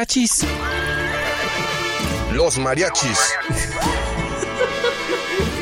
Achis. Los mariachis.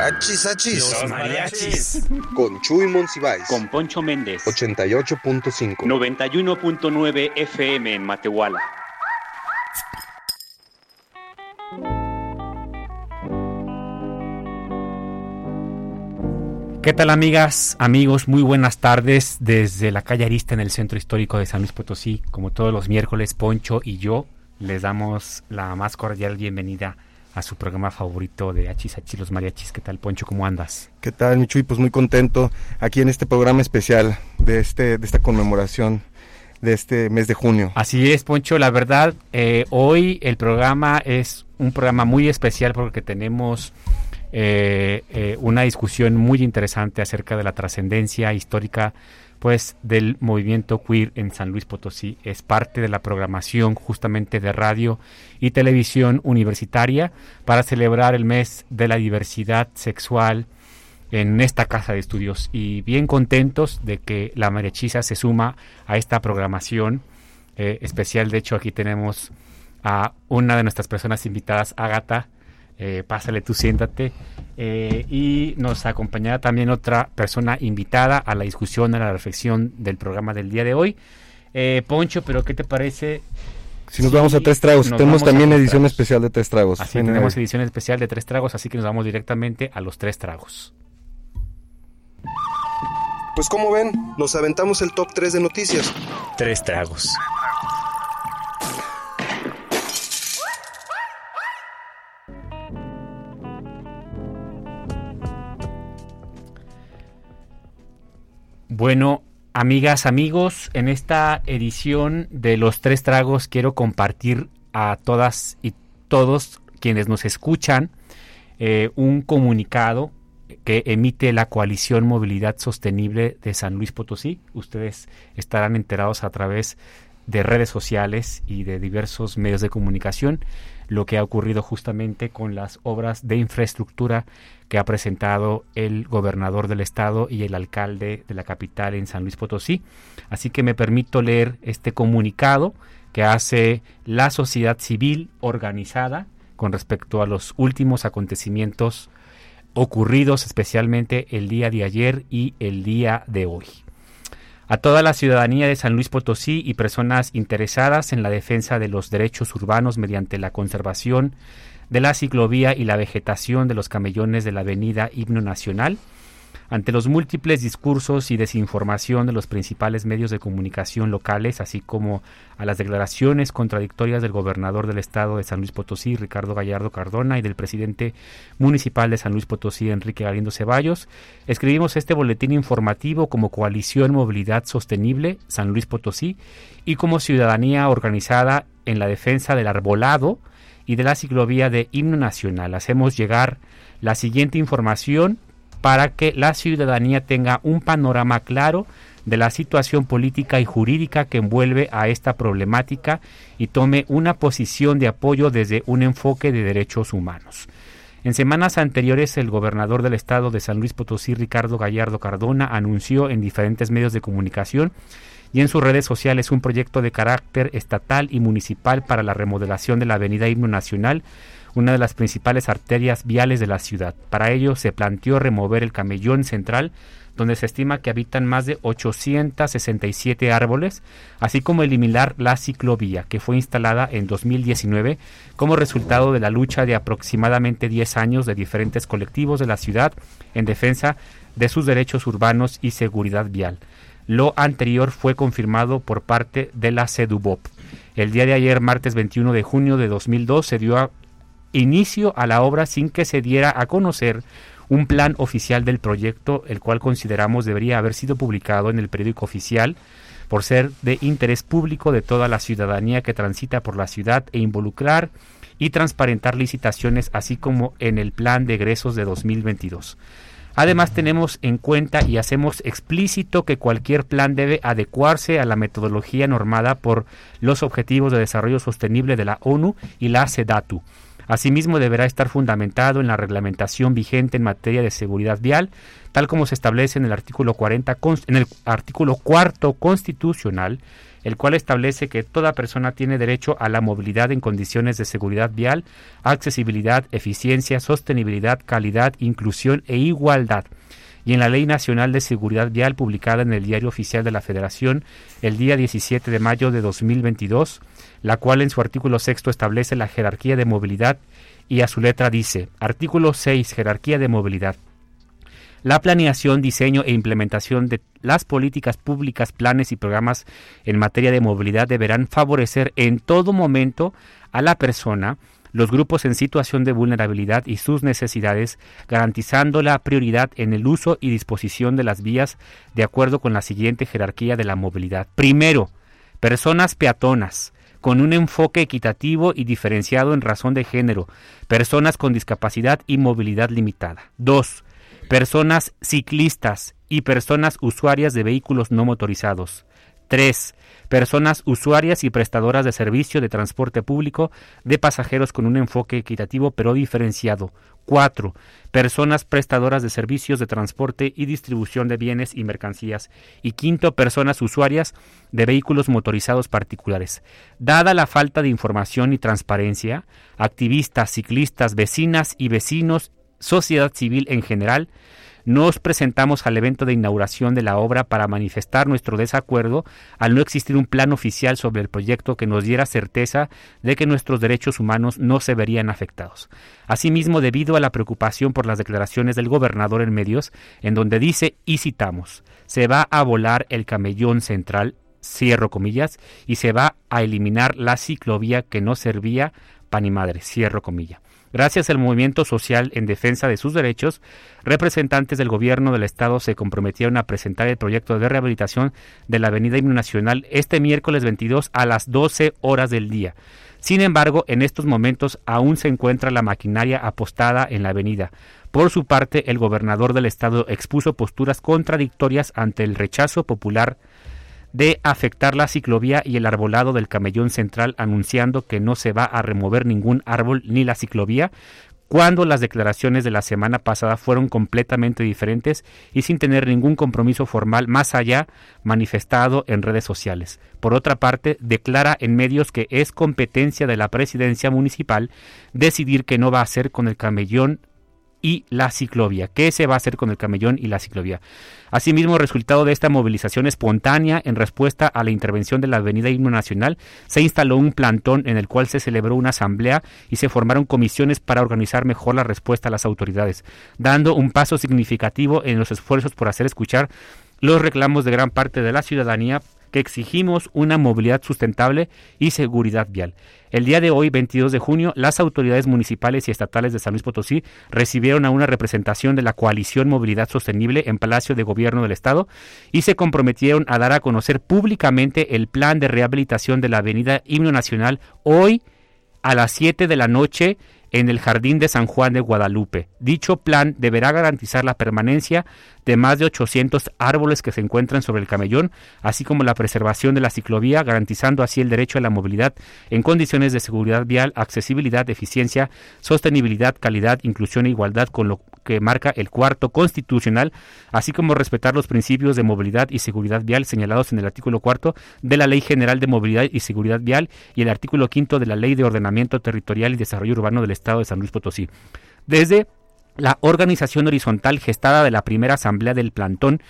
Achis, achis. Los mariachis. Con Chuy Monsiváis. Con Poncho Méndez. 88.5. 91.9 FM en Matehuala. ¿Qué tal amigas, amigos? Muy buenas tardes desde la calle Arista en el centro histórico de San Luis Potosí. Como todos los miércoles, Poncho y yo les damos la más cordial bienvenida a su programa favorito de Hachis Hachis los Mariachis. ¿Qué tal, Poncho? ¿Cómo andas? ¿Qué tal, Michuy? Pues muy contento aquí en este programa especial de, este, de esta conmemoración de este mes de junio. Así es, Poncho. La verdad, eh, hoy el programa es un programa muy especial porque tenemos eh, eh, una discusión muy interesante acerca de la trascendencia histórica pues del movimiento queer en San Luis Potosí. Es parte de la programación justamente de radio y televisión universitaria para celebrar el mes de la diversidad sexual en esta casa de estudios y bien contentos de que la mariachisa se suma a esta programación eh, especial. De hecho, aquí tenemos a una de nuestras personas invitadas, Ágata, eh, pásale tú, siéntate. Eh, y nos acompañará también otra persona invitada a la discusión, a la reflexión del programa del día de hoy. Eh, Poncho, pero ¿qué te parece? Si nos vamos a tres tragos, tenemos también edición especial de tres tragos. Así tenemos edición especial de tres tragos, así que nos vamos directamente a los tres tragos. Pues como ven, nos aventamos el top 3 de noticias. Tres tragos. Bueno, amigas, amigos, en esta edición de Los Tres Tragos quiero compartir a todas y todos quienes nos escuchan eh, un comunicado que emite la coalición Movilidad Sostenible de San Luis Potosí. Ustedes estarán enterados a través de redes sociales y de diversos medios de comunicación lo que ha ocurrido justamente con las obras de infraestructura que ha presentado el gobernador del estado y el alcalde de la capital en San Luis Potosí. Así que me permito leer este comunicado que hace la sociedad civil organizada con respecto a los últimos acontecimientos ocurridos especialmente el día de ayer y el día de hoy. A toda la ciudadanía de San Luis Potosí y personas interesadas en la defensa de los derechos urbanos mediante la conservación de la ciclovía y la vegetación de los camellones de la avenida Himno Nacional, ante los múltiples discursos y desinformación de los principales medios de comunicación locales, así como a las declaraciones contradictorias del gobernador del estado de San Luis Potosí, Ricardo Gallardo Cardona, y del presidente municipal de San Luis Potosí, Enrique Galindo Ceballos, escribimos este boletín informativo como Coalición Movilidad Sostenible San Luis Potosí y como ciudadanía organizada en la defensa del arbolado y de la ciclovía de himno nacional. Hacemos llegar la siguiente información para que la ciudadanía tenga un panorama claro de la situación política y jurídica que envuelve a esta problemática y tome una posición de apoyo desde un enfoque de derechos humanos. En semanas anteriores, el gobernador del estado de San Luis Potosí, Ricardo Gallardo Cardona, anunció en diferentes medios de comunicación y en sus redes sociales un proyecto de carácter estatal y municipal para la remodelación de la avenida Himno Nacional una de las principales arterias viales de la ciudad. Para ello se planteó remover el camellón central, donde se estima que habitan más de 867 árboles, así como eliminar la ciclovía, que fue instalada en 2019 como resultado de la lucha de aproximadamente 10 años de diferentes colectivos de la ciudad en defensa de sus derechos urbanos y seguridad vial. Lo anterior fue confirmado por parte de la CEDUBOP. El día de ayer, martes 21 de junio de 2002, se dio inicio a la obra sin que se diera a conocer un plan oficial del proyecto, el cual consideramos debería haber sido publicado en el periódico oficial por ser de interés público de toda la ciudadanía que transita por la ciudad e involucrar y transparentar licitaciones, así como en el plan de egresos de 2022. Además tenemos en cuenta y hacemos explícito que cualquier plan debe adecuarse a la metodología normada por los Objetivos de Desarrollo Sostenible de la ONU y la SEDATU. Asimismo, deberá estar fundamentado en la reglamentación vigente en materia de seguridad vial, tal como se establece en el artículo 40 en el artículo cuarto constitucional el cual establece que toda persona tiene derecho a la movilidad en condiciones de seguridad vial, accesibilidad, eficiencia, sostenibilidad, calidad, inclusión e igualdad y en la Ley Nacional de Seguridad Vial publicada en el Diario Oficial de la Federación el día 17 de mayo de 2022, la cual en su artículo sexto establece la jerarquía de movilidad y a su letra dice, artículo 6, jerarquía de movilidad. La planeación, diseño e implementación de las políticas públicas, planes y programas en materia de movilidad deberán favorecer en todo momento a la persona, los grupos en situación de vulnerabilidad y sus necesidades, garantizando la prioridad en el uso y disposición de las vías de acuerdo con la siguiente jerarquía de la movilidad. Primero, personas peatonas, con un enfoque equitativo y diferenciado en razón de género, personas con discapacidad y movilidad limitada. Dos, personas ciclistas y personas usuarias de vehículos no motorizados. 3. Personas usuarias y prestadoras de servicio de transporte público de pasajeros con un enfoque equitativo pero diferenciado. 4. Personas prestadoras de servicios de transporte y distribución de bienes y mercancías. Y quinto, personas usuarias de vehículos motorizados particulares. Dada la falta de información y transparencia, activistas, ciclistas, vecinas y vecinos sociedad civil en general, nos presentamos al evento de inauguración de la obra para manifestar nuestro desacuerdo al no existir un plan oficial sobre el proyecto que nos diera certeza de que nuestros derechos humanos no se verían afectados. Asimismo, debido a la preocupación por las declaraciones del gobernador en medios, en donde dice, y citamos, se va a volar el camellón central, cierro comillas, y se va a eliminar la ciclovía que no servía pan y madre, cierro comillas. Gracias al movimiento social en defensa de sus derechos, representantes del gobierno del estado se comprometieron a presentar el proyecto de rehabilitación de la Avenida Himno Nacional este miércoles 22 a las 12 horas del día. Sin embargo, en estos momentos aún se encuentra la maquinaria apostada en la avenida. Por su parte, el gobernador del estado expuso posturas contradictorias ante el rechazo popular de afectar la ciclovía y el arbolado del camellón central anunciando que no se va a remover ningún árbol ni la ciclovía, cuando las declaraciones de la semana pasada fueron completamente diferentes y sin tener ningún compromiso formal más allá manifestado en redes sociales. Por otra parte, declara en medios que es competencia de la presidencia municipal decidir qué no va a hacer con el camellón y la ciclovía. ¿Qué se va a hacer con el camellón y la ciclovía? Asimismo, resultado de esta movilización espontánea en respuesta a la intervención de la Avenida Himno Nacional, se instaló un plantón en el cual se celebró una asamblea y se formaron comisiones para organizar mejor la respuesta a las autoridades, dando un paso significativo en los esfuerzos por hacer escuchar los reclamos de gran parte de la ciudadanía que exigimos una movilidad sustentable y seguridad vial. El día de hoy, 22 de junio, las autoridades municipales y estatales de San Luis Potosí recibieron a una representación de la coalición Movilidad Sostenible en Palacio de Gobierno del Estado y se comprometieron a dar a conocer públicamente el plan de rehabilitación de la Avenida Himno Nacional hoy a las 7 de la noche en el Jardín de San Juan de Guadalupe. Dicho plan deberá garantizar la permanencia de más de 800 árboles que se encuentran sobre el camellón, así como la preservación de la ciclovía, garantizando así el derecho a la movilidad en condiciones de seguridad vial, accesibilidad, eficiencia, sostenibilidad, calidad, inclusión e igualdad con lo que marca el cuarto constitucional, así como respetar los principios de movilidad y seguridad vial señalados en el artículo cuarto de la Ley General de Movilidad y Seguridad Vial y el artículo quinto de la Ley de Ordenamiento Territorial y Desarrollo Urbano del Estado de San Luis Potosí. Desde la organización horizontal gestada de la primera asamblea del plantón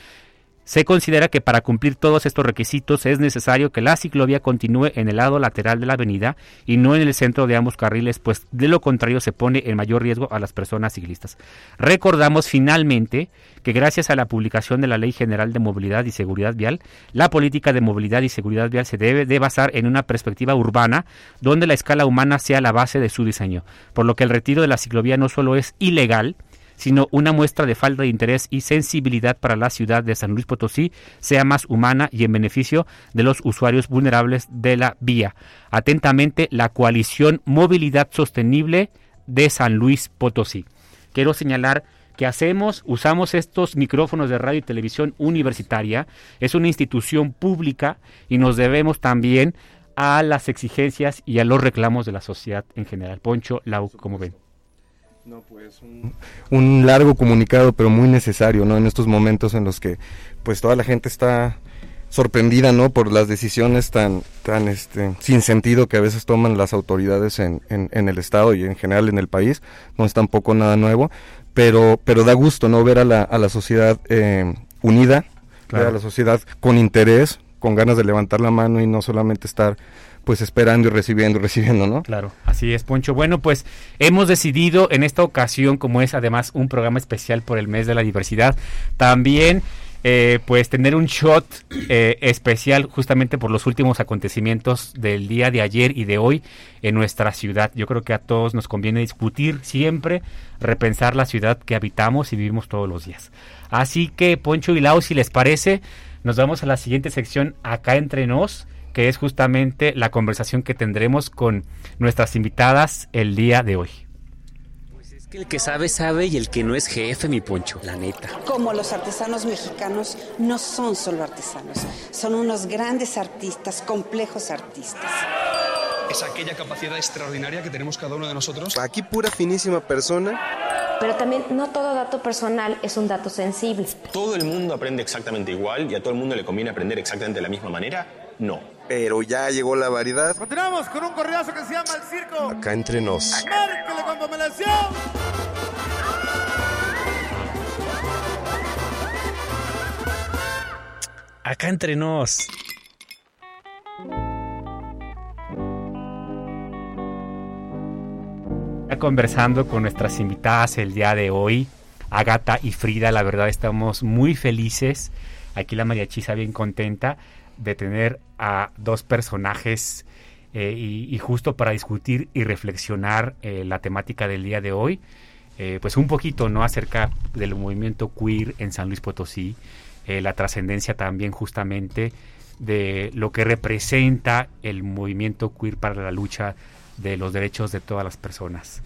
se considera que para cumplir todos estos requisitos es necesario que la ciclovía continúe en el lado lateral de la avenida y no en el centro de ambos carriles, pues de lo contrario se pone en mayor riesgo a las personas ciclistas. Recordamos finalmente que gracias a la publicación de la Ley General de Movilidad y Seguridad Vial, la política de movilidad y seguridad vial se debe de basar en una perspectiva urbana donde la escala humana sea la base de su diseño, por lo que el retiro de la ciclovía no solo es ilegal, sino una muestra de falta de interés y sensibilidad para la ciudad de San Luis Potosí sea más humana y en beneficio de los usuarios vulnerables de la vía. Atentamente, la coalición Movilidad Sostenible de San Luis Potosí. Quiero señalar que hacemos, usamos estos micrófonos de radio y televisión universitaria, es una institución pública y nos debemos también a las exigencias y a los reclamos de la sociedad en general. Poncho, Lau, ¿cómo ven? No, pues un, un largo comunicado, pero muy necesario, ¿no? En estos momentos en los que, pues toda la gente está sorprendida, ¿no? Por las decisiones tan, tan, este, sin sentido que a veces toman las autoridades en, en, en el estado y en general en el país. No es tampoco nada nuevo, pero, pero da gusto, ¿no? Ver a la, a la sociedad eh, unida, Claro. ver a la sociedad con interés, con ganas de levantar la mano y no solamente estar, pues esperando y recibiendo recibiendo, ¿no? Claro, así es, Poncho. Bueno, pues hemos decidido en esta ocasión, como es además un programa especial por el mes de la diversidad, también eh, pues tener un shot eh, especial justamente por los últimos acontecimientos del día de ayer y de hoy en nuestra ciudad. Yo creo que a todos nos conviene discutir siempre, repensar la ciudad que habitamos y vivimos todos los días. Así que, Poncho y Lau, si les parece, nos vamos a la siguiente sección acá entre nos, que es justamente la conversación que tendremos con nuestras invitadas el día de hoy. Pues es que el que sabe, sabe y el que no es jefe, mi poncho, la neta. Como los artesanos mexicanos no son solo artesanos, son unos grandes artistas, complejos artistas. es aquella capacidad extraordinaria que tenemos cada uno de nosotros. Aquí pura finísima persona. Pero también no todo dato personal es un dato sensible. ¿Todo el mundo aprende exactamente igual y a todo el mundo le conviene aprender exactamente de la misma manera? No. Pero ya llegó la variedad. Continuamos con un corridazo que se llama El Circo. Acá entre nos. Márquele con pomelación. Acá entre nos. Ya conversando con nuestras invitadas el día de hoy, Agata y Frida, la verdad estamos muy felices. Aquí la mariachisa bien contenta de tener a dos personajes eh, y, y justo para discutir y reflexionar eh, la temática del día de hoy, eh, pues un poquito no acerca del movimiento queer en San Luis Potosí, eh, la trascendencia también justamente de lo que representa el movimiento queer para la lucha de los derechos de todas las personas.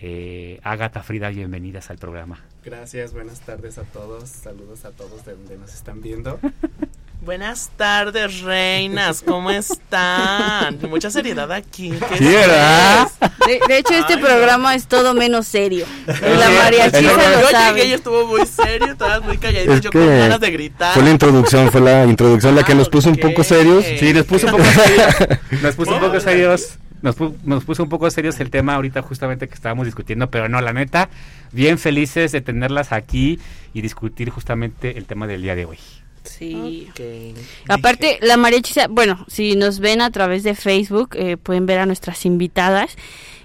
Eh, Agatha, Frida, bienvenidas al programa. Gracias, buenas tardes a todos. Saludos a todos de donde nos están viendo. Buenas tardes, reinas, ¿cómo están? Mucha seriedad aquí. ¿qué Sí, es? ¿verdad? De, de hecho, este Ay, programa es todo menos serio. La el- lo Yo llegué y estuvo muy serio, todas muy calladitas, Es yo que con ganas de gritar. Fue la introducción, fue la introducción la que Ah, nos puso un poco serios. Sí, nos puso un poco serios. Nos puso un poco serios. Nos, pu- nos puso un poco serios el tema ahorita justamente que estábamos discutiendo, pero no, la neta, bien felices de tenerlas aquí y discutir justamente el tema del día de hoy. Sí. Aparte, la mariachisa, bueno, si nos ven a través de Facebook, eh, pueden ver a nuestras invitadas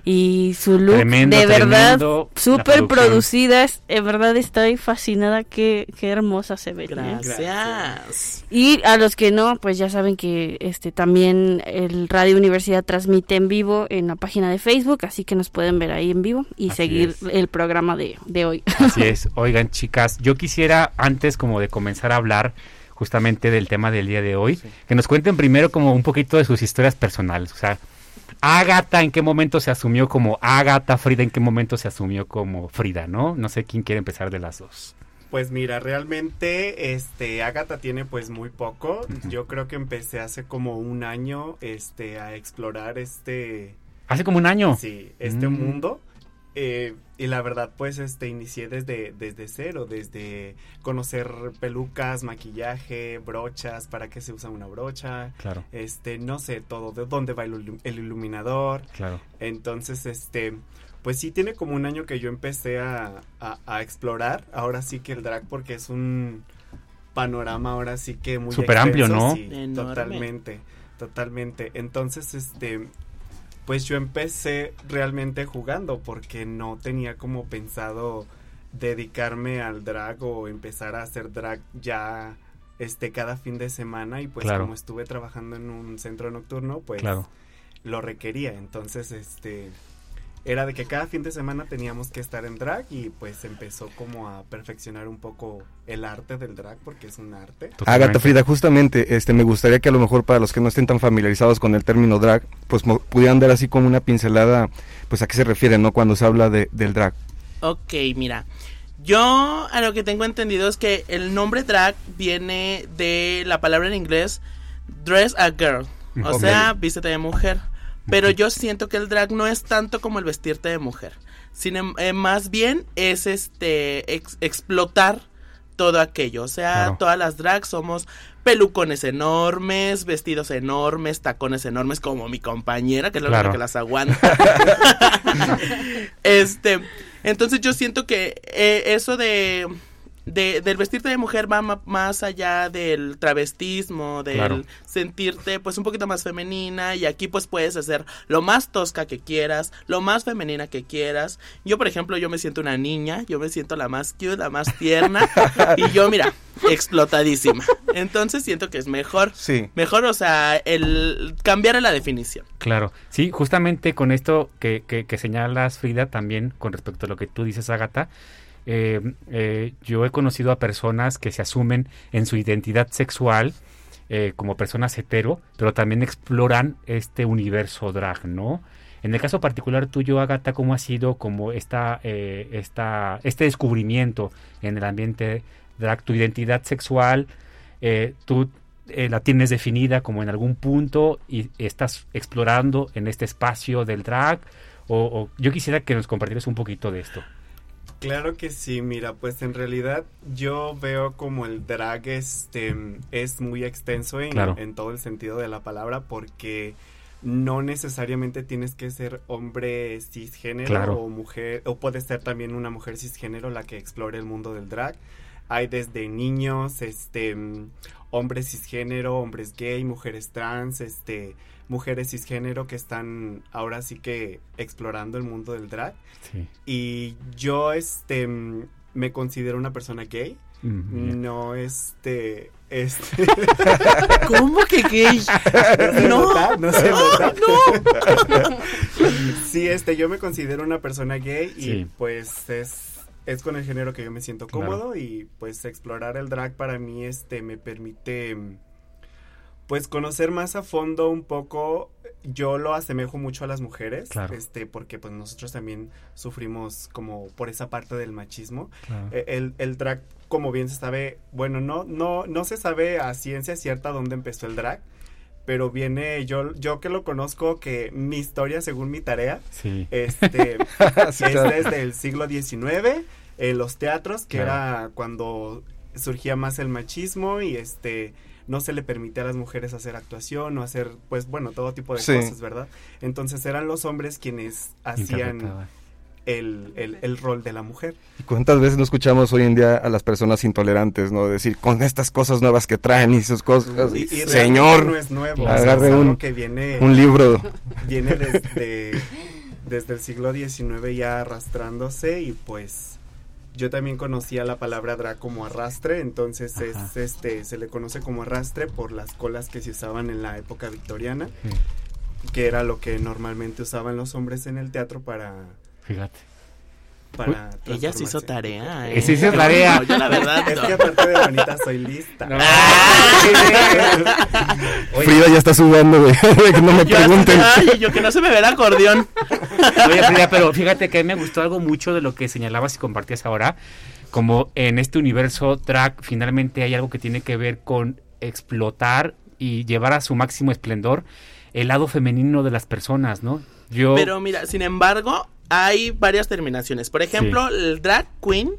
y su look Tremendo, de verdad súper producidas. En verdad estoy fascinada, qué, qué hermosa se ven. ¿eh? Gracias. Y a los que no, pues ya saben que este también el Radio Universidad transmite en vivo en la página de Facebook, así que nos pueden ver ahí en vivo y Así seguir es. el programa de, de hoy. Así es. Oigan, chicas, yo quisiera antes como de comenzar a hablar justamente del tema del día de hoy, que nos cuenten primero como un poquito de sus historias personales, o sea, Ágata, ¿en qué momento se asumió como Ágata? Frida, ¿en qué momento se asumió como Frida, no? No sé quién quiere empezar de las dos. Pues mira, realmente este Agatha tiene pues muy poco. Yo creo que empecé hace como un año este a explorar este Hace como un año. sí, este Mm. mundo. Eh, y la verdad, pues, este, inicié desde, desde cero, desde conocer pelucas, maquillaje, brochas, para qué se usa una brocha, Claro, este, no sé, todo, de dónde va el, ilu- el iluminador. claro. Entonces, este, pues sí tiene como un año que yo empecé a, a- a explorar, ahora sí que el drag, porque es un panorama ahora sí que muy Súper amplio, ¿no? sí, totalmente, totalmente. Entonces, este, pues yo empecé realmente jugando porque no tenía como pensado dedicarme al drag o empezar a hacer drag ya este cada fin de semana y pues Claro. como estuve trabajando en un centro nocturno pues Claro. lo requería entonces este era de que cada fin de semana teníamos que estar en drag y pues empezó como a perfeccionar un poco el arte del drag porque es un arte. Agatha Frida, justamente, este, me gustaría que a lo mejor para los que no estén tan familiarizados con el término drag, pues pudieran dar así como una pincelada, pues a qué se refiere, ¿no? Cuando se habla de, del drag. Ok, mira. Yo a lo que tengo entendido es que el nombre drag viene de la palabra en inglés dress a girl, o sea, vístete de mujer. Pero yo siento que el drag no es tanto como el vestirte de mujer. Sino, eh, más bien es este explotar todo aquello. O sea, todas las drags somos pelucones enormes, vestidos enormes, tacones enormes, como mi compañera, que es la que las aguanta. este, entonces yo siento que eh, eso de de, del vestirte de mujer va más allá del travestismo, del sentirte pues un poquito más femenina y aquí pues puedes hacer lo más tosca que quieras, lo más femenina que quieras. Yo por ejemplo yo me siento una niña, yo me siento la más cute, la más tierna y yo mira, explotadísima. Entonces siento que es mejor, sí. mejor o sea, el cambiar la definición. Claro, sí, justamente con esto que, que, que señalas Frida también con respecto a lo que tú dices Agata, eh, eh, yo he conocido a personas que se asumen en su identidad sexual eh, como personas hetero, pero también exploran este universo drag, ¿no? En el caso particular tuyo, Agatha, ¿cómo ha sido como esta, esta, este descubrimiento en el ambiente drag? ¿Tu identidad sexual, tú la tienes definida como en algún punto y estás explorando en este espacio del drag? O, o yo quisiera que nos compartieras un poquito de esto. Claro que sí, mira, pues en realidad yo veo como el drag este es muy extenso en, en todo el sentido de la palabra porque no necesariamente tienes que ser hombre cisgénero o mujer, o puede ser también una mujer cisgénero la que explore el mundo del drag. Hay desde niños, este, hombres cisgénero, hombres gay, mujeres trans, este, mujeres cisgénero que están ahora sí que explorando el mundo del drag. Y yo este me considero una persona gay. No, este, este. ¿Cómo que gay? No, no, se nota. No. sí, este, yo me considero una persona gay y pues es es con el género que yo me siento cómodo y pues explorar el drag para mí este me permite pues conocer más a fondo un poco. Yo lo asemejo mucho a las mujeres este porque pues nosotros también sufrimos como por esa parte del machismo. E, el, el, drag como bien se sabe bueno no no no se sabe a ciencia cierta dónde empezó el drag pero viene yo yo que lo conozco que mi historia según mi tarea este es desde el siglo XIX en los teatros que era cuando surgía más el machismo y este no se le permitía a las mujeres hacer actuación o hacer, pues bueno, todo tipo de cosas, ¿verdad? Entonces eran los hombres quienes hacían el, el, rol de la mujer. ¿Y cuántas veces no escuchamos hoy en día a las personas intolerantes, no? Decir, con estas cosas nuevas que traen y sus cosas. Y, Señor, no es nuevo. Agarre un, que viene, un libro. Viene desde, desde el siglo XIX ya arrastrándose y pues yo también conocía la palabra drag como arrastre, entonces es este se le conoce como arrastre por las colas que se usaban en la época victoriana, que era lo que normalmente usaban los hombres en el teatro para Fíjate. Para ella se hizo tarea. ¿eh? Sí, hizo tarea. yo la verdad. Es que aparte de bonita soy lista. Frida ya está sudando, güey. que no me pregunten. Ay, yo que no se me ve el acordeón. Oye, Frida, pero fíjate que me gustó algo mucho de lo que señalabas y compartías ahora. Como en este universo track finalmente hay algo que tiene que ver con explotar y llevar a su máximo esplendor el lado femenino de las personas, ¿no? Yo... Pero mira, sin embargo, hay varias terminaciones. Por ejemplo, el drag queen,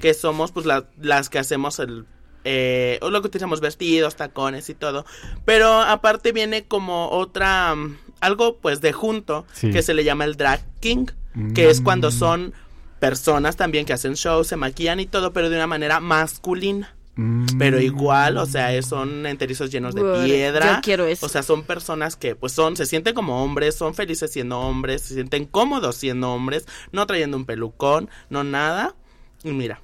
que somos pues las que hacemos el eh, o lo que utilizamos vestidos, tacones y todo. Pero aparte viene como otra algo pues de junto que se le llama el drag king, que es cuando mm. son personas también que hacen shows, se maquillan y todo, pero de una manera masculina. Pero igual, o sea, son enterizos llenos de piedra. quiero eso. O sea, son personas que pues son, se sienten como hombres, son felices siendo hombres, se sienten cómodos siendo hombres, no trayendo un pelucón, no nada. Y mira.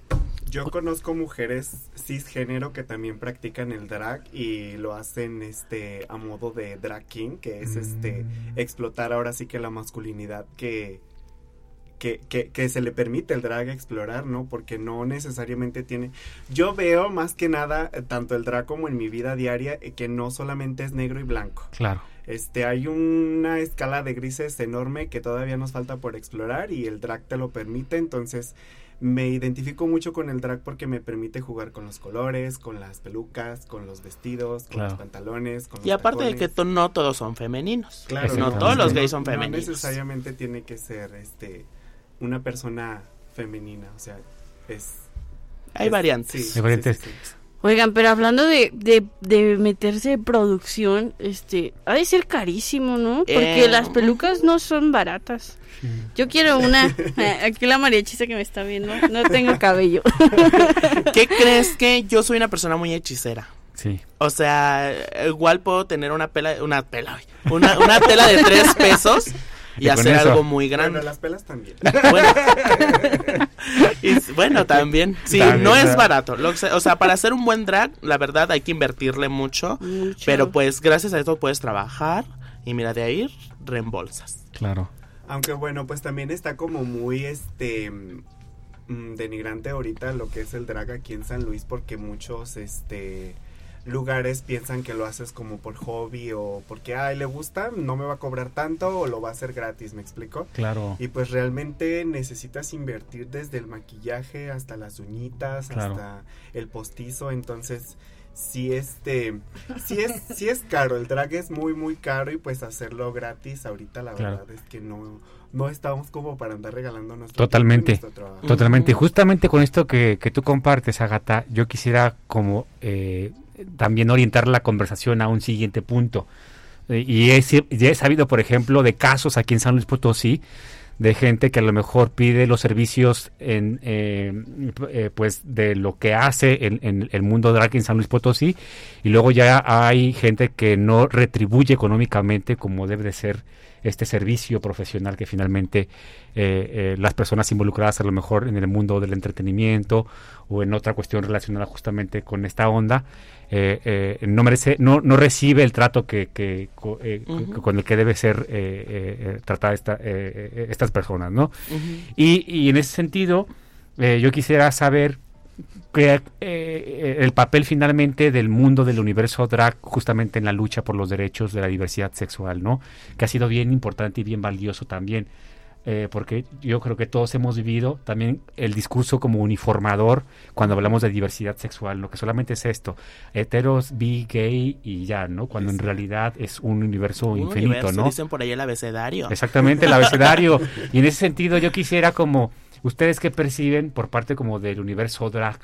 Yo conozco mujeres cisgénero que también practican el drag y lo hacen este a modo de drag king, que es este mm. explotar ahora sí que la masculinidad que que, que, que, se le permite el drag explorar, ¿no? Porque no necesariamente tiene... Yo veo más que nada, eh, tanto el drag como en mi vida diaria, eh, que no solamente es negro y blanco. Claro. Este, hay una escala de grises enorme que todavía nos falta por explorar y el drag te lo permite, entonces me identifico mucho con el drag porque me permite jugar con los colores, con las pelucas, con los vestidos, con Claro. los pantalones, con los Y aparte de que to- no todos son femeninos. Claro, no todos los gays son No femeninos. necesariamente tiene que ser este una persona femenina, o sea, es Hay es- variantes. sí, Hay variantes. sí, sí, sí. Oigan, pero hablando de, de, de meterse en producción, este, ha de ser carísimo, ¿no? Porque Eh. las pelucas no son baratas. Yo quiero una. Aquí la mariachisa que me está viendo. No tengo cabello. ¿Qué crees que yo soy una persona muy hechicera? Sí. O sea, igual puedo tener una pela, una pela, una, una tela de tres pesos y, hacer eso. algo muy grande. Bueno, las pelas también. Bueno, y, bueno, también. Sí, También, no es barato. Lo o sea, para hacer un buen drag, la verdad hay que invertirle mucho. Mucho. Pero pues gracias a eso puedes trabajar y mira, de ahí reembolsas. Claro. Aunque bueno, pues también está como muy este mm, denigrante ahorita lo que es el drag aquí en San Luis porque muchos este lugares piensan que lo haces como por hobby o porque ay le gusta, no me va a cobrar tanto o lo va a hacer gratis, ¿me explico? Claro. Y pues realmente necesitas invertir desde el maquillaje hasta las uñitas, Claro. hasta el postizo, entonces sí este sí es sí es caro, el drag es muy muy caro y pues hacerlo gratis ahorita la Claro. verdad es que no no estamos como para andar regalando nuestro Totalmente, nuestro trabajo. totalmente. Justamente con esto que, que tú compartes, Agata, yo quisiera como eh, también orientar la conversación a un siguiente punto. Eh, y he, ya he sabido, por ejemplo, de casos aquí en San Luis Potosí, de gente que a lo mejor pide los servicios en, eh, eh, pues de lo que hace en, en el mundo drag en San Luis Potosí y luego ya hay gente que no retribuye económicamente como debe de ser este servicio profesional que finalmente eh, eh, las personas involucradas a lo mejor en el mundo del entretenimiento o en otra cuestión relacionada justamente con esta onda eh, no merece no, no recibe el trato que, que co- con el que debe ser tratada esta, estas personas no y, y en ese sentido, yo quisiera saber que, eh, el papel finalmente del mundo del universo drag justamente en la lucha por los derechos de la diversidad sexual, ¿no? Que ha sido bien importante y bien valioso también. eh, porque yo creo que todos hemos vivido también el discurso como uniformador cuando hablamos de diversidad sexual, lo que solamente es esto, heteros, bi, gay y ya, ¿no? Cuando en realidad es un universo Un infinito, universo, ¿no? Dicen por ahí el abecedario. Exactamente, el abecedario. y en ese sentido yo quisiera como, ¿ustedes qué perciben por parte como del universo drag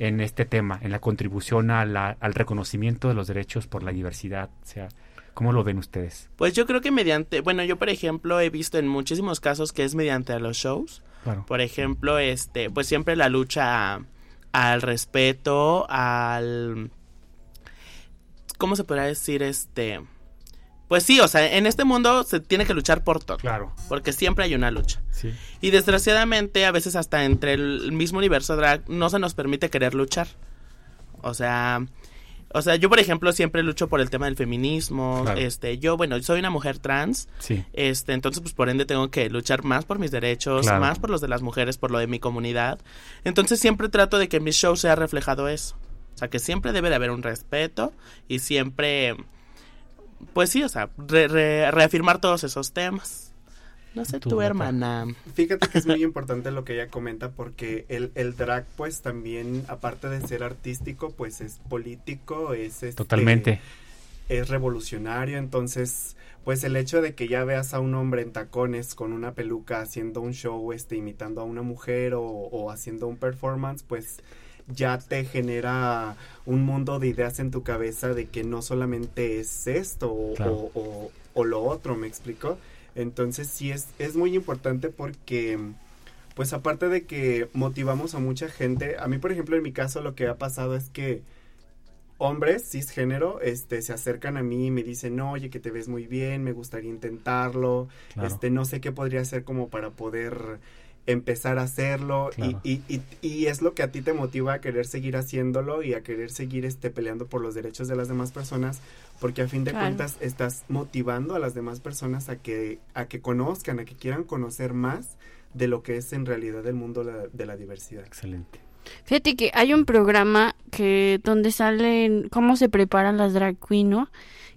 en este tema, en la contribución a la- al reconocimiento de los derechos por la diversidad? O sea, ¿cómo lo ven ustedes? Pues yo creo que mediante, bueno, yo por ejemplo he visto en muchísimos casos que es mediante los shows. Claro. Por ejemplo, este, pues siempre la lucha al respeto, al ¿cómo se podrá decir este? Pues sí, o sea, en este mundo se tiene que luchar por todo. Claro. Porque siempre hay una lucha. Sí. Y desgraciadamente, a veces hasta entre el mismo universo drag no se nos permite querer luchar. O sea, o sea, yo por ejemplo siempre lucho por el tema del feminismo. Claro. Este, yo, bueno, soy una mujer trans. Sí. Este, entonces, pues por ende tengo que luchar más por mis derechos, Claro. más por los de las mujeres, por lo de mi comunidad. Entonces siempre trato de que en mis shows sea reflejado eso. O sea, que siempre debe de haber un respeto y siempre, pues sí, o sea, re- re- reafirmar todos esos temas. No sé, tu hermana. Fíjate que es muy importante lo que ella comenta porque el, el drag pues también aparte de ser artístico pues es político, es este, Totalmente. es revolucionario, entonces pues el hecho de que ya veas a un hombre en tacones con una peluca haciendo un show este imitando a una mujer o, o haciendo un performance pues ya te genera un mundo de ideas en tu cabeza de que no solamente es esto o, Claro. o- o- o lo otro, ¿me explico? Entonces sí es, es muy importante porque, pues aparte de que motivamos a mucha gente, a mí por ejemplo en mi caso lo que ha pasado es que hombres cisgénero este, se acercan a mí y me dicen, oye, que te ves muy bien, me gustaría intentarlo, Claro. este, no sé qué podría hacer como para poder empezar a hacerlo y- y, y, y es lo que a ti te motiva a querer seguir haciéndolo y a querer seguir este peleando por los derechos de las demás personas porque a fin de Claro. cuentas estás motivando a las demás personas a que a que conozcan a que quieran conocer más de lo que es en realidad el mundo la- de la diversidad excelente Fíjate que hay un programa que donde salen cómo se preparan las drag queen, ¿no?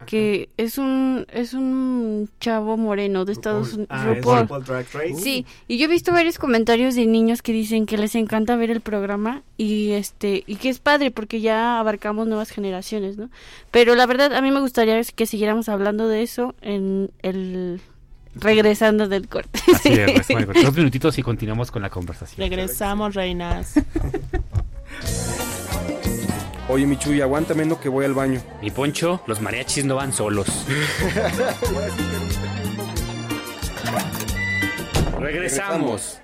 Que es un es un chavo moreno de Estados Unidos. Ah, es RuPaul Drag Race. Sí, y yo he visto varios comentarios de niños que dicen que les encanta ver el programa y este y que es padre porque ya abarcamos nuevas generaciones, ¿no? Pero la verdad a mí me gustaría que siguiéramos hablando de eso en el regresando del corte. Así es, dos minutitos y continuamos con la conversación. Regresamos, reinas. Oye, Michuy, aguántame, no que voy al baño. Mi poncho, los mariachis no van solos. Regresamos.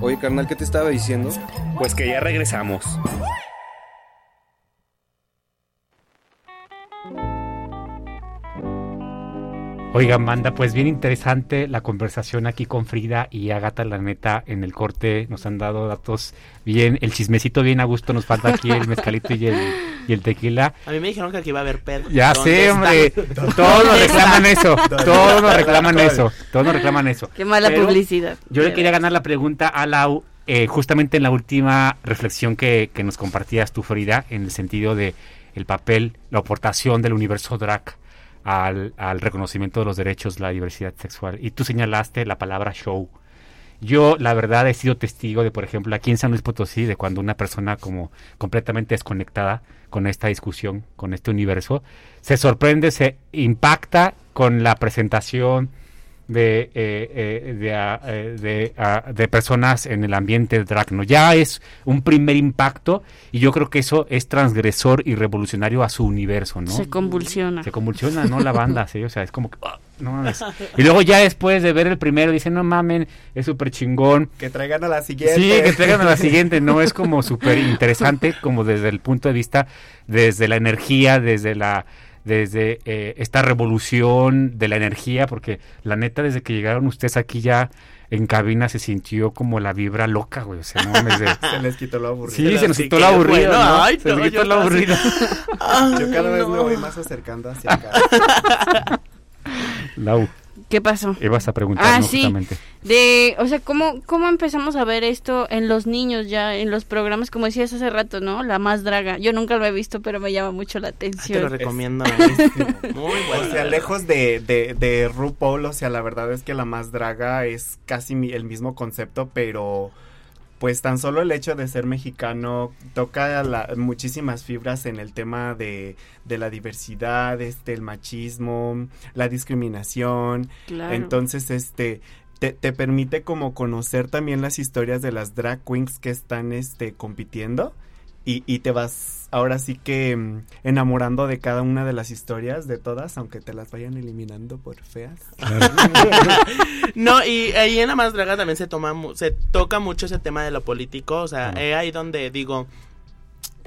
Oye, carnal, ¿qué te estaba diciendo? Pues que ya regresamos. Oigan, banda, pues bien interesante la conversación aquí con Frida y Agata, la neta, en el corte nos han dado datos bien, el chismecito bien a gusto, nos falta aquí el mezcalito y el, y el tequila. A mí me dijeron que aquí iba a haber pedo. Ya ¿Dónde sé, está? hombre, ¿Dónde todos nos reclaman eso, ¿Dónde todos nos reclaman eso, todos nos reclaman eso. Qué mala Pero publicidad. Yo le quería ganar la pregunta a Lau, eh, justamente en la última reflexión que, que nos compartías tú, Frida, en el sentido de el papel, la aportación del universo drag al, al reconocimiento de los derechos, la diversidad sexual. Y tú señalaste la palabra show. Yo, la verdad, he sido testigo de, por ejemplo, aquí en San Luis Potosí, de cuando una persona como completamente desconectada con esta discusión, con este universo, se sorprende, se impacta con la presentación de, eh, eh, de, ah, eh, de, ah, de personas en el ambiente drag. ¿no? Ya es un primer impacto y yo creo que eso es transgresor y revolucionario a su universo, ¿no? Se convulsiona. Se convulsiona, ¿no? La banda, sí, o sea, es como que... ah, no mames. Y luego ya después de ver el primero dicen, no mamen, es súper chingón. que traigan a la siguiente Sí, que traigan a la siguiente, no es como súper interesante como desde el punto de vista, desde la energía, desde la desde eh, esta revolución de la energía, porque la neta desde que llegaron ustedes aquí ya en cabina se sintió como la vibra loca, güey, o sea, no mames, de- se les quitó lo aburrido Sí, se nos quitó que, lo aburrido, bueno, ¿no? ay, se nos no, quitó casi- aburrido. yo cada vez no. me voy más acercando hacia acá Lau, ¿Qué pasó? ibas a preguntar, Ah, ¿no? sí. Justamente. De, o sea, ¿cómo, ¿cómo empezamos a ver esto en los niños ya, en los programas, como decías hace rato, ¿no? La más draga. Yo nunca lo he visto, pero me llama mucho la atención. Te lo recomiendo. Muy bueno. O sea, lejos de, de, de RuPaul, o sea, la verdad es que la más draga es casi mi- el mismo concepto, pero pues tan solo el hecho de ser mexicano toca la- muchísimas fibras en el tema de, de la diversidad, este, el machismo, la discriminación. Claro. Entonces, este, te, te permite como conocer también las historias de las drag queens que están, este, compitiendo y, y te vas ahora sí que mm, enamorando de cada una de las historias, de todas, aunque te las vayan eliminando por feas. No, y ahí en la más draga también se toma mu- se toca mucho ese tema de lo político, o sea, es ahí donde digo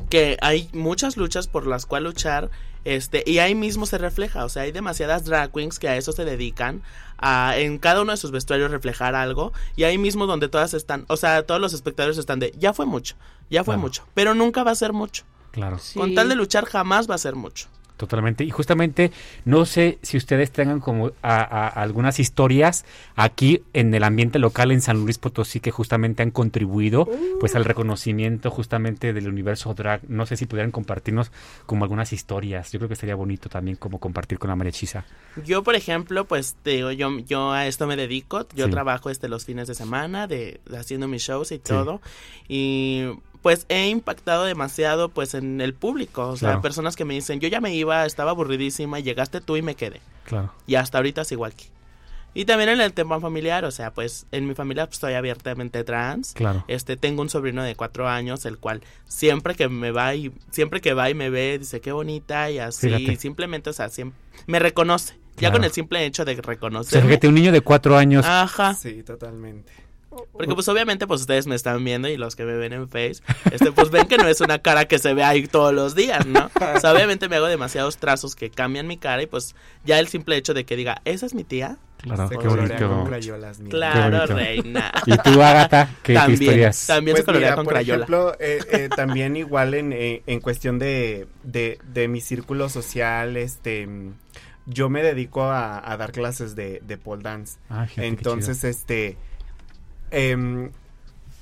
que hay muchas luchas por las cuales luchar, este, y ahí mismo se refleja, o sea, hay demasiadas drag queens que a eso se dedican, a en cada uno de sus vestuarios reflejar algo, y ahí mismo donde todas están, o sea, todos los espectadores están de, ya fue mucho, ya fue Claro. mucho, pero nunca va a ser mucho. Claro. Con tal de luchar jamás va a ser mucho. Totalmente. Y justamente, no sé si ustedes tengan como a- a- algunas historias aquí en el ambiente local en San Luis Potosí que justamente han contribuido pues al reconocimiento justamente del universo drag. No sé si pudieran compartirnos como algunas historias. Yo creo que sería bonito también como compartir con la María Chisa. Yo, por ejemplo, pues te digo, yo, yo a esto me dedico. Yo Sí. trabajo este los fines de semana de, de haciendo mis shows y todo. Y pues he impactado demasiado pues en el público. O sea, Claro. personas que me dicen, yo ya me iba, estaba aburridísima, y llegaste tú y me quedé. Claro. Y hasta ahorita es igual que. Y también en el tema familiar, o sea, pues en mi familia pues, estoy abiertamente trans. Claro. Este, tengo un sobrino de cuatro años, el cual siempre que me va y siempre que va y me ve, dice qué bonita y así. Fíjate. Simplemente, o sea, siempre, me reconoce. Ya Claro. con el simple hecho de O sea, fíjate, un niño de cuatro años Ajá. Sí, totalmente. Porque pues obviamente pues ustedes me están viendo y los que me ven en Face, este pues ven que no es una cara que se ve ahí todos los días, ¿no? O sea, obviamente me hago demasiados trazos que cambian mi cara y pues ya el simple hecho de que diga, esa es mi tía. Claro, Se qué bonito. con crayolas, mira. Claro, bonito. reina. ¿Y tú, Agatha, qué, También, historias? También se Pues colorea mira, con por crayola. ejemplo, eh, eh, también igual en, eh, en cuestión de, de, de mi círculo social, este, yo me dedico a, a dar clases de, de pole dance. Ah, Entonces, este, em,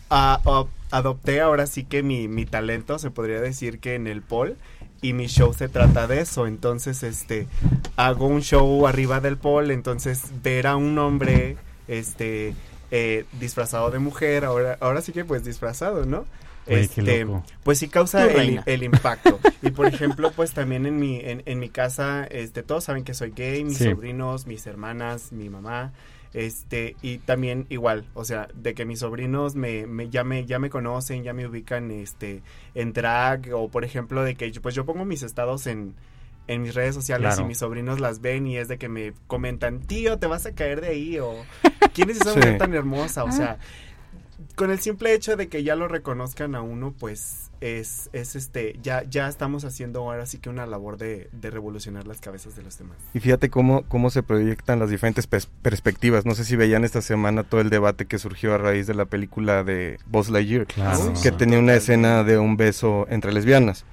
a- a- adopté ahora sí que mi, mi talento, se podría decir que en el pole, y mi show se trata de eso. Entonces, este, hago un show arriba del pole, entonces ver a un hombre, este, eh, disfrazado de mujer, ahora, ahora sí que pues disfrazado, ¿no? Oye, Este, pues sí causa el, impacto. y por ejemplo, pues también en mi, en, en mi casa, este, todos saben que soy gay, mis Sí. sobrinos, mis hermanas, mi mamá, este, y también igual, o sea, de que mis sobrinos me, me, ya me, ya me conocen, ya me ubican, este, en drag, o por ejemplo, de que yo, pues yo pongo mis estados en, en mis redes sociales Claro. y mis sobrinos las ven y es de que me comentan, tío, te vas a caer de ahí, o ¿quién es esa Sí. mujer tan hermosa? O sea, con el simple hecho de que ya lo reconozcan a uno, pues es, es este, ya, ya estamos haciendo ahora sí que una labor de, de revolucionar las cabezas de los demás. Y fíjate cómo, cómo se proyectan las diferentes pers- perspectivas. No sé si veían esta semana todo el debate que surgió a raíz de la película de Buzz Lightyear, Claro. que tenía una escena de un beso entre lesbianas.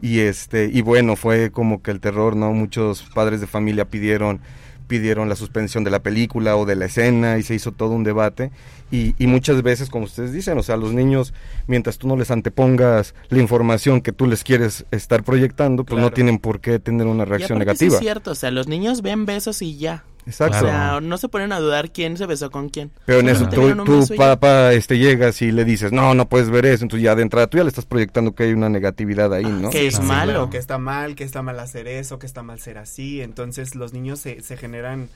Y este, y bueno, fue como que el terror, ¿no? Muchos padres de familia pidieron pidieron la suspensión de la película o de la escena y se hizo todo un debate. Y, y muchas veces como ustedes dicen o sea los niños mientras tú no les antepongas la información que tú les quieres estar proyectando pues no tienen por qué tener una reacción sí negativa. es cierto, o sea, los niños ven besos y ya. Exacto O sea, no se ponen a dudar quién se besó con quién. Pero en eso tú, tú, papá, este, llegas y le dices, no, no puedes ver eso, entonces ya de entrada tú ya le estás proyectando que hay una negatividad ahí, ¿no? que es Sí, malo. claro, que está mal, que está mal hacer eso, que está mal ser así. Entonces los niños se, se generan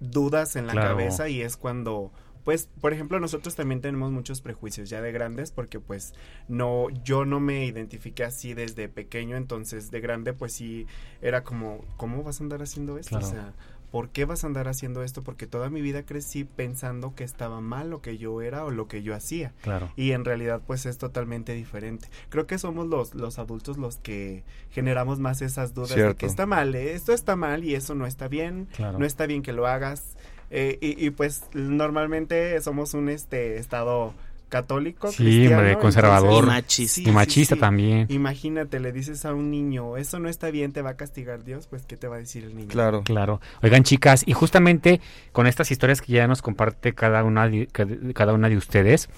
dudas en la Claro. cabeza y es cuando, pues, por ejemplo, nosotros también tenemos muchos prejuicios ya de grandes porque pues no, yo no me identifiqué así desde pequeño, entonces de grande pues sí era como, ¿cómo vas a andar haciendo esto? Claro. O sea, ¿por qué vas a andar haciendo esto? Porque toda mi vida crecí pensando que estaba mal lo que yo era o lo que yo hacía Claro. y en realidad pues es totalmente diferente. Creo que somos los, los adultos los que generamos más esas dudas de que está mal, eh, esto está mal y eso no está bien, Claro. no está bien que lo hagas. eh, y, y, pues normalmente somos un este estado católico, Sí, cristiano, hombre, conservador. Y machista. Y machista también. Imagínate, le dices a un niño, eso no está bien, te va a castigar Dios, pues ¿qué te va a decir el niño? Claro. Claro. Oigan, chicas, y justamente con estas historias que ya nos comparte cada una de, cada- cada una de ustedes,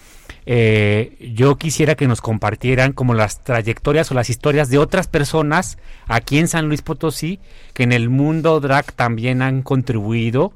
eh, yo quisiera que nos compartieran como las trayectorias o las historias de otras personas aquí en San Luis Potosí que en el mundo drag también han contribuido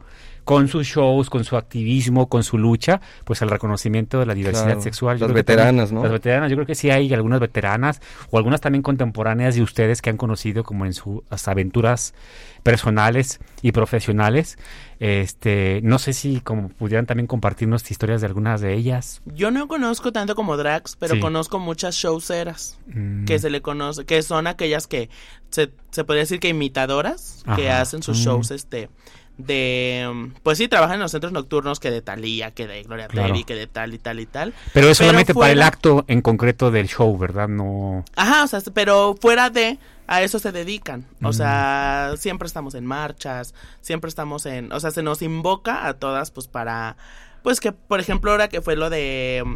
con sus shows, con su activismo, con su lucha, pues al reconocimiento de la diversiddad Claro. sexual. Yo Las también- veteranas, ¿no? Las veteranas, yo creo que sí hay algunas veteranas o algunas también contemporáneas de ustedes que han conocido como en sus aventuras personales y profesionales. Este, no sé si como pudieran también compartirnos historias de algunas de ellas. Yo no conozco tanto como drags, pero Sí. conozco muchas showceras Mm. que se le conoce, que son aquellas que se, se podría decir que imitadoras, que hacen sus Mm. shows este de mm, pues sí trabajan en los centros nocturnos que de Talía, que de Gloria Claro. Trevi, que de tal y tal y tal. Pero es solamente para el acto en concreto del show, ¿verdad? No. Ajá, o sea, pero fuera de a eso se dedican. O Mm. sea, siempre estamos en marchas, siempre estamos en, o sea, se nos invoca a todas pues para pues que por ejemplo ahora que fue lo de mm,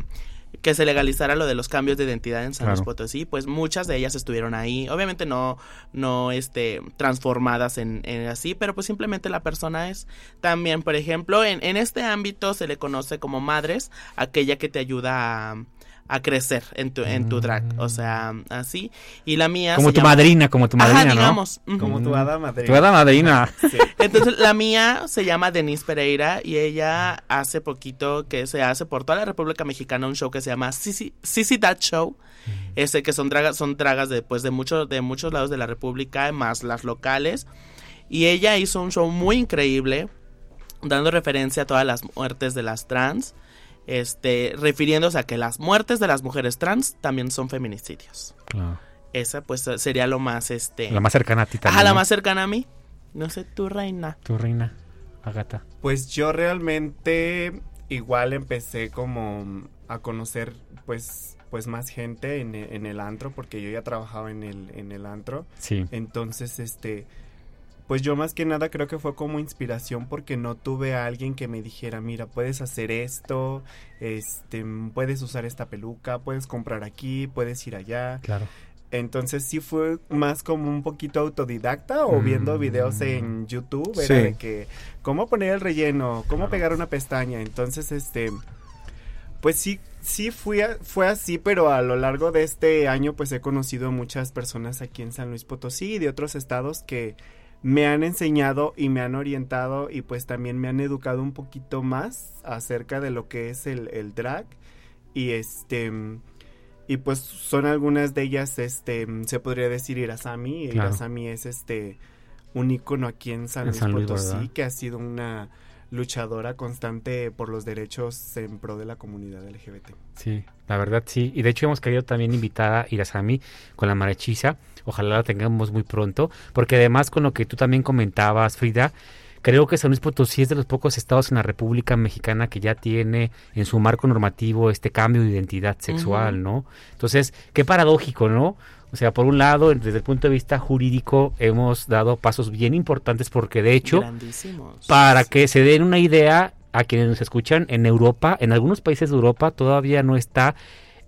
que se legalizara lo de los cambios de identidad en San Luis Claro. Potosí, pues muchas de ellas estuvieron ahí, obviamente no no este transformadas en, en así, pero pues simplemente la persona es también, por ejemplo, en, en este ámbito se le conoce como madres, aquella que te ayuda a a crecer en tu, en tu drag, o sea, así. Y la mía Como se tu llama- madrina, como tu Ajá, madrina, ¿no? digamos. Como tu hada madrina. Tu hada madrina. Sí. Entonces, la mía se llama Denise Pereira y ella hace poquito que se hace por toda la República Mexicana un show que se llama Sissy, Sissy That Show. Ese que son dragas, son dragas de, pues, de, muchos de muchos lados de la República, más las locales. Y ella hizo un show muy increíble, dando referencia a todas las muertes de las trans, este, refiriéndose a que las muertes de las mujeres trans también son feminicidios. Claro. Esa pues sería lo más este La más cercana a ti también. Ajá, la ¿no? más cercana a mí. No sé, tu reina. Tu reina, Agata. Pues yo realmente igual empecé como a conocer pues pues más gente en, en el antro porque yo ya trabajaba en el en el antro Sí. entonces este pues yo más que nada creo que fue como inspiración porque no tuve a alguien que me dijera mira puedes hacer esto este puedes usar esta peluca puedes comprar aquí puedes ir allá Claro. entonces sí fue más como un poquito autodidacta o viendo videos en YouTube, era de que cómo poner el relleno, cómo pegar una pestaña. Entonces, este, pues sí, sí fui a- fue así, pero a lo largo de este año pues he conocido a muchas personas aquí en San Luis Potosí y de otros estados que me han enseñado y me han orientado y pues también me han educado un poquito más acerca de lo que es el, el drag y este y pues son algunas de ellas este se podría decir Irasami Claro. Irasami es este un ícono aquí en San En Luis San Luis, Potosí ¿verdad? que ha sido una luchadora constante por los derechos en pro de la comunidad LGBT. Sí, la verdad sí. Y de hecho hemos querido también invitar a Irasami con la marechiza. Ojalá la tengamos muy pronto. Porque además con lo que tú también comentabas, Frida, creo que San Luis Potosí es de los pocos estados en la República Mexicana que ya tiene en su marco normativo este cambio de identidad sexual. ¿no? Entonces, qué paradójico, ¿no? O sea, por un lado, desde el punto de vista jurídico, hemos dado pasos bien importantes porque de hecho, para que se den una idea a quienes nos escuchan, en Europa, en algunos países de Europa todavía no está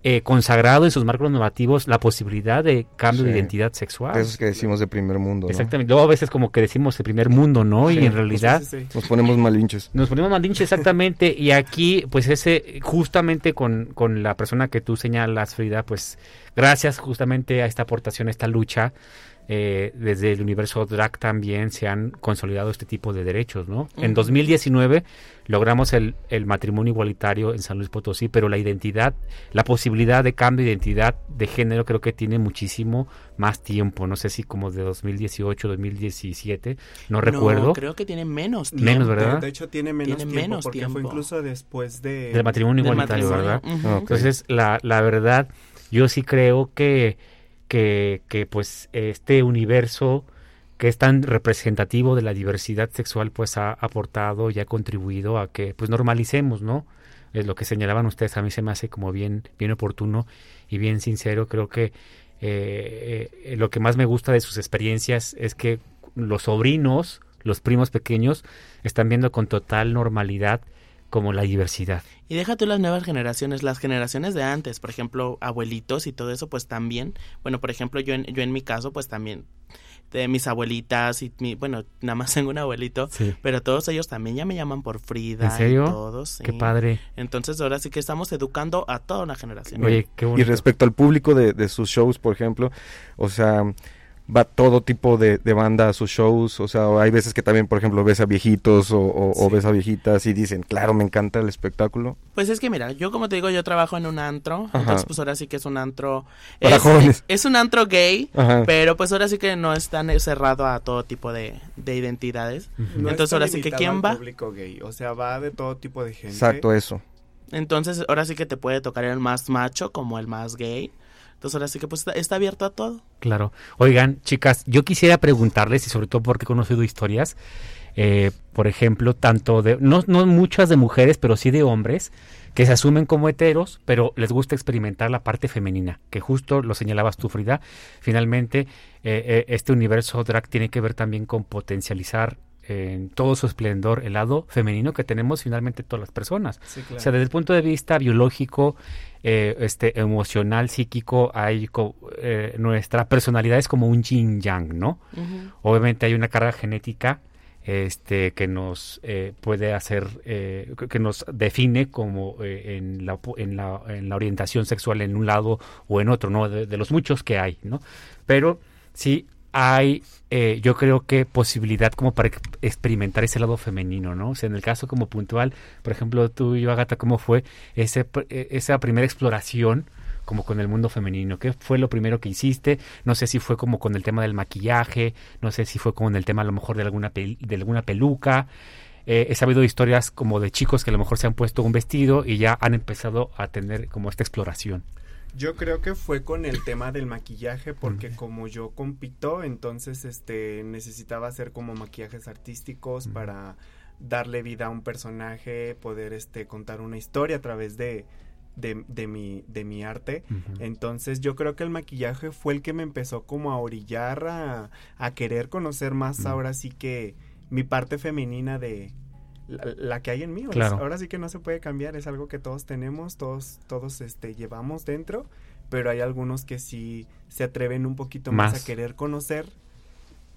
eh, consagrado en sus marcos normativos la posibilidad de cambio de identidad sexual. De esos que decimos de primer mundo. ¿no? Exactamente. Luego a veces como que decimos el primer mundo, ¿no? Sí, y en realidad sí, sí, sí. Nos ponemos malinches. nos ponemos malinches exactamente. y aquí, pues ese, justamente con, con la persona que tú señalas, Frida, pues gracias justamente a esta aportación, a esta lucha, eh, desde el universo drag también se han consolidado este tipo de derechos, ¿no? En Ujú. 2019 logramos el, el matrimonio igualitario en San Luis Potosí, pero la identidad, la posibilidad de cambio de identidad de género creo que tiene muchísimo más tiempo, no sé si como de 2018, 2017, no recuerdo. creo que tiene menos tiempo. Menos, ¿verdad? De, hecho tiene menos Tiene tiempo menos porque tiempo. fue incluso después de del matrimonio Del igualitario, matrimonio, ¿verdad? Entonces, la, la verdad, yo sí creo que, que, que, pues este universo que es tan representativo de la diversidad sexual, pues ha aportado y ha contribuido a que pues normalicemos, ¿no? Es lo que señalaban ustedes, a mí se me hace como bien, bien oportuno y bien sincero. Creo que eh, eh, lo que más me gusta de sus experiencias es que los sobrinos, los primos pequeños, están viendo con total normalidad como la diversidad. Y deja tú las nuevas generaciones, las generaciones de antes, por ejemplo, abuelitos y todo eso, pues también, bueno, por ejemplo, yo en, yo en mi caso, pues también, de mis abuelitas y mi, bueno, nada más tengo un abuelito, Sí. pero todos ellos también ya me llaman por Frida. ¿En serio? Y todos, Qué padre. Entonces ahora sí que estamos educando a toda una generación. Oye, qué Y bonito. respecto al público de, de sus shows, por ejemplo, o sea, va todo tipo de, de banda a sus shows, o sea, hay veces que también, por ejemplo, ves a viejitos o, o- o ves a viejitas y dicen, claro, me encanta el espectáculo. Pues es que mira, yo como te digo, yo trabajo en un antro, Ajá. entonces pues ahora sí que es un antro... Para es, jóvenes. Es un antro gay, Ajá. pero pues ahora sí que no es tan cerrado a todo tipo de, de identidades. No Entonces ahora sí que ¿quién va? público gay, o sea, va de todo tipo de gente. Exacto, eso. Entonces ahora sí que te puede tocar el más macho como el más gay. Entonces ahora sí que pues está, abierto a todo. Claro. Oigan, chicas, yo quisiera preguntarles, y sobre todo porque he conocido historias, eh, por ejemplo, tanto de, no, no muchas de mujeres, pero sí de hombres, que se asumen como heteros, pero les gusta experimentar la parte femenina, que justo lo señalabas tú, Frida. Finalmente, eh, eh, este universo drag tiene que ver también con potencializar en todo su esplendor el lado femenino que tenemos finalmente todas las personas. Sí, claro. O sea, desde el punto de vista biológico, eh, este, emocional, psíquico, hay co- eh, nuestra personalidad es como un yin yang, ¿no? Obviamente hay una carga genética este que nos eh, puede hacer eh, que- nos define como eh, en, la, en, la, en la orientación sexual en un lado o en otro no de, de los muchos que hay no pero sí hay eh, yo creo que posibilidad como para ex- experimentar ese lado femenino no o sea en el caso como puntual por ejemplo tú y yo Agata cómo fue ese eh, esa primera exploración como con el mundo femenino. ¿Qué fue lo primero que hiciste? No sé si fue como con el tema del maquillaje, no sé si fue con el tema a lo mejor de alguna, de alguna peluca. Eh, he sabido historias como de chicos que a lo mejor se han puesto un vestido y ya han empezado a tener como esta exploración. Yo creo que fue con el tema del maquillaje porque como yo compito, entonces este necesitaba hacer como maquillajes artísticos para darle vida a un personaje, poder este contar una historia a través de, de, de mi, de mi arte. Entonces yo creo que el maquillaje fue el que me empezó como a orillar a, a querer conocer más Mm. ahora sí que mi parte femenina de la, la que hay en mí. Claro. Ahora sí que no se puede cambiar, es algo que todos tenemos, todos, todos este, llevamos dentro, pero hay algunos que sí se atreven un poquito más, Más. a querer conocer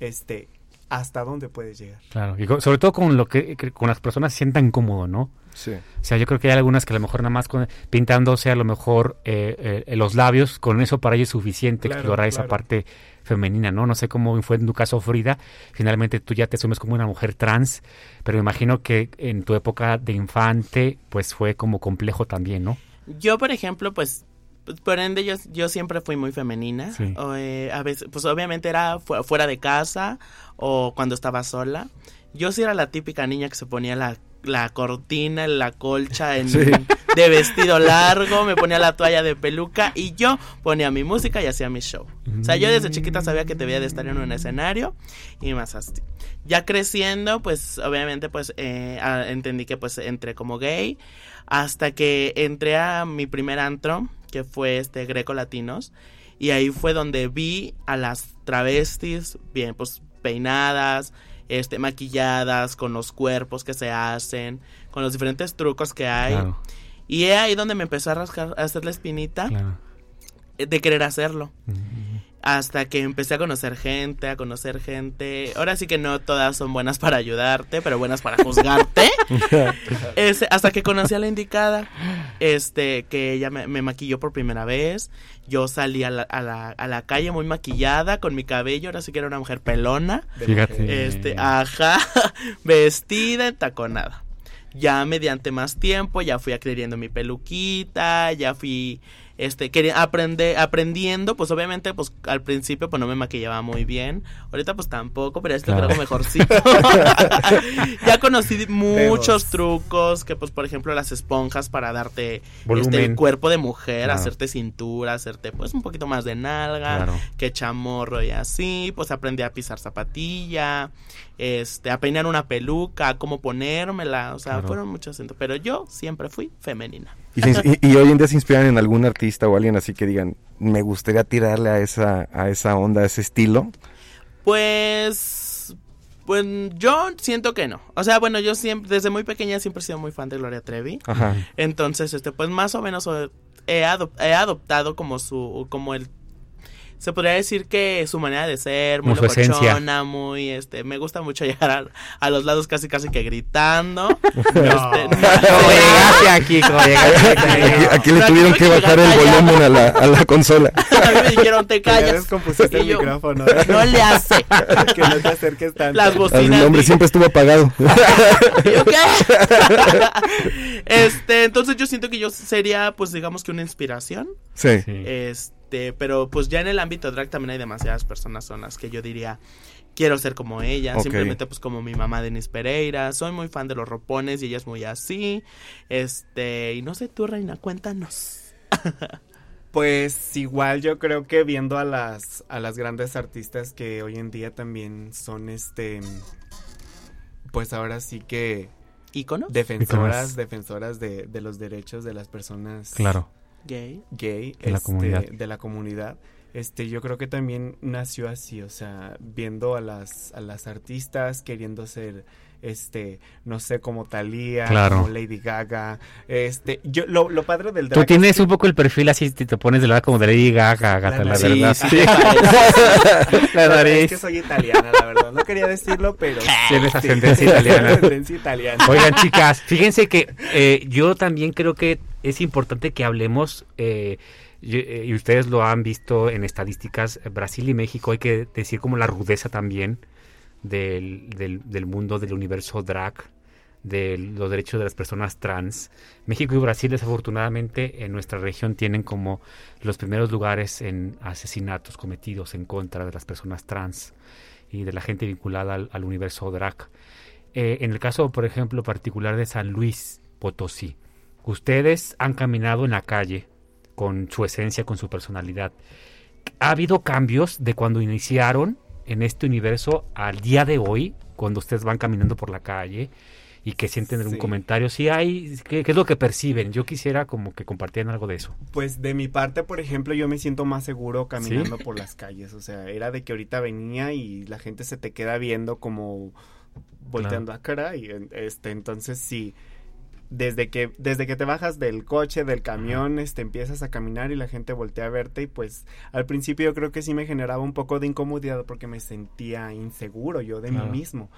este hasta dónde puedes llegar. Claro, y sobre todo con lo que, que con las personas se sientan cómodo, ¿no? Sí. O sea, yo creo que hay algunas que a lo mejor nada más con- pintándose a lo mejor eh, eh, los labios, con eso para ellos es suficiente Claro, explorar esa parte femenina, ¿no? No sé cómo fue en tu caso, Frida. Finalmente tú ya te asumes como una mujer trans, pero me imagino que en tu época de infante, pues fue como complejo también, ¿no? Yo, por ejemplo, pues, por ende, yo, yo siempre fui muy femenina. Sí. O, eh, a veces, pues obviamente era fu- fuera de casa o cuando estaba sola. Yo sí era la típica niña que se ponía la, la cortina, la colcha en, Sí. de vestido largo, me ponía la toalla de peluca y yo ponía mi música y hacía mi show. O sea, yo desde chiquita sabía que debía de estar en un escenario y más así. Ya creciendo, pues obviamente pues eh, entendí que pues entré como gay hasta que entré a mi primer antro, que fue este Greco Latinos, y ahí fue donde vi a las travestis bien pues peinadas, este maquilladas, con los cuerpos que se hacen, con los diferentes trucos que hay. Claro. Y es ahí donde me empezó a rascar, a hacer la espinita Claro. eh, de querer hacerlo. Hasta que empecé a conocer gente, a conocer gente. Ahora sí que no todas son buenas para ayudarte, pero buenas para juzgarte. Ese- hasta que conocí a la indicada, este, que ella me, me maquilló por primera vez. Yo salí a la, a, la, a la calle muy maquillada, con mi cabello, ahora sí que era una mujer pelona. Fíjate. Este, ajá, vestida, taconada. Ya mediante más tiempo, ya fui adquiriendo mi peluquita, ya fui este queri- aprende- aprendiendo, pues obviamente pues al principio pues no me maquillaba muy bien. Ahorita pues tampoco, pero esto Claro. creo mejorcito. ya conocí muchos trucos, que pues por ejemplo las esponjas para darte este el cuerpo de mujer, Claro. hacerte cintura, hacerte pues un poquito más de nalga, Claro. que chamorro y así, pues aprendí a pisar zapatilla, este, a peinar una peluca, a cómo ponérmela, o sea, fueron muchos centros, pero yo siempre fui femenina. Y, se ins- y- y hoy en día se inspiran en algún artista o alguien así que digan, me gustaría tirarle a esa, a esa onda, a ese estilo. Pues pues yo siento que no. O sea, bueno, yo siempre desde muy pequeña siempre he sido muy fan de Gloria Trevi. Ajá. Entonces, este pues más o menos he, adop- he adoptado como su como el se podría decir que su manera de ser, muy locochona, muy este, me gusta mucho llegar a, a los lados casi casi que gritando. Este, Como llegaste aquí, como llegaste aquí. Aquí, aquí le tuvieron que bajar el volumen a la, a la consola. a mí me dijeron, te callas. descompusiste Y el yo, micrófono. No le hace. que no te acerques tanto. Las El bocinas. nombre di- siempre estuvo apagado. ¿Y yo qué? este, entonces yo siento que yo sería, pues digamos que una inspiración. Sí. Sí. Este, pero pues ya en el ámbito drag también hay demasiadas personas son las que yo diría quiero ser como ella, simplemente pues como mi mamá Denise Pereira, soy muy fan de los ropones y ella es muy así. Este, y no sé tú, Reina, cuéntanos. Pues igual yo creo que viendo a las a las grandes artistas que hoy en día también son este pues ahora sí que ¿Íconos? defensoras defensoras de, de los derechos de las personas Claro. Gay. gay De la este, comunidad. de la comunidad este yo creo que también nació así o sea viendo a las a las artistas queriendo ser este no sé como Thalía Claro. como Lady Gaga este yo lo, lo padre del Tú drag es tienes que- un poco el perfil así, te, te pones de lado como de Lady Gaga, gata, la, nariz. verdad. Sí, Sí. la Es nariz. que soy italiana, la verdad. No quería decirlo, pero. Tienes sí. ascendencia italiana. Ascendencia italiana. Oigan, chicas, fíjense que eh, yo también creo que es importante que hablemos, eh, y, eh, y ustedes lo han visto en estadísticas, Brasil y México, hay que decir como la rudeza también del, del, mundo del universo drag, de los derechos de las personas trans. México y Brasil, desafortunadamente, en nuestra región tienen como los primeros lugares en asesinatos cometidos en contra de las personas trans y de la gente vinculada al, al universo drag. Eh, en el caso, por ejemplo, particular de San Luis Potosí, ustedes han caminado en la calle con su esencia, con su personalidad. ¿Ha habido cambios de cuando iniciaron en este universo al día de hoy, cuando ustedes van caminando por la calle y que sienten algún Sí. comentario. Sí hay, ¿qué, qué es lo que perciben? Yo quisiera como que compartieran algo de eso. Pues de mi parte, por ejemplo, yo me siento más seguro caminando por las calles. O sea, era de que ahorita venía y la gente se te queda viendo como volteando a cara y este entonces sí desde que desde que te bajas del coche del camión este empiezas a caminar y la gente voltea a verte y pues al principio yo creo que sí me generaba un poco de incomodidad porque me sentía inseguro yo de Claro. mí mismo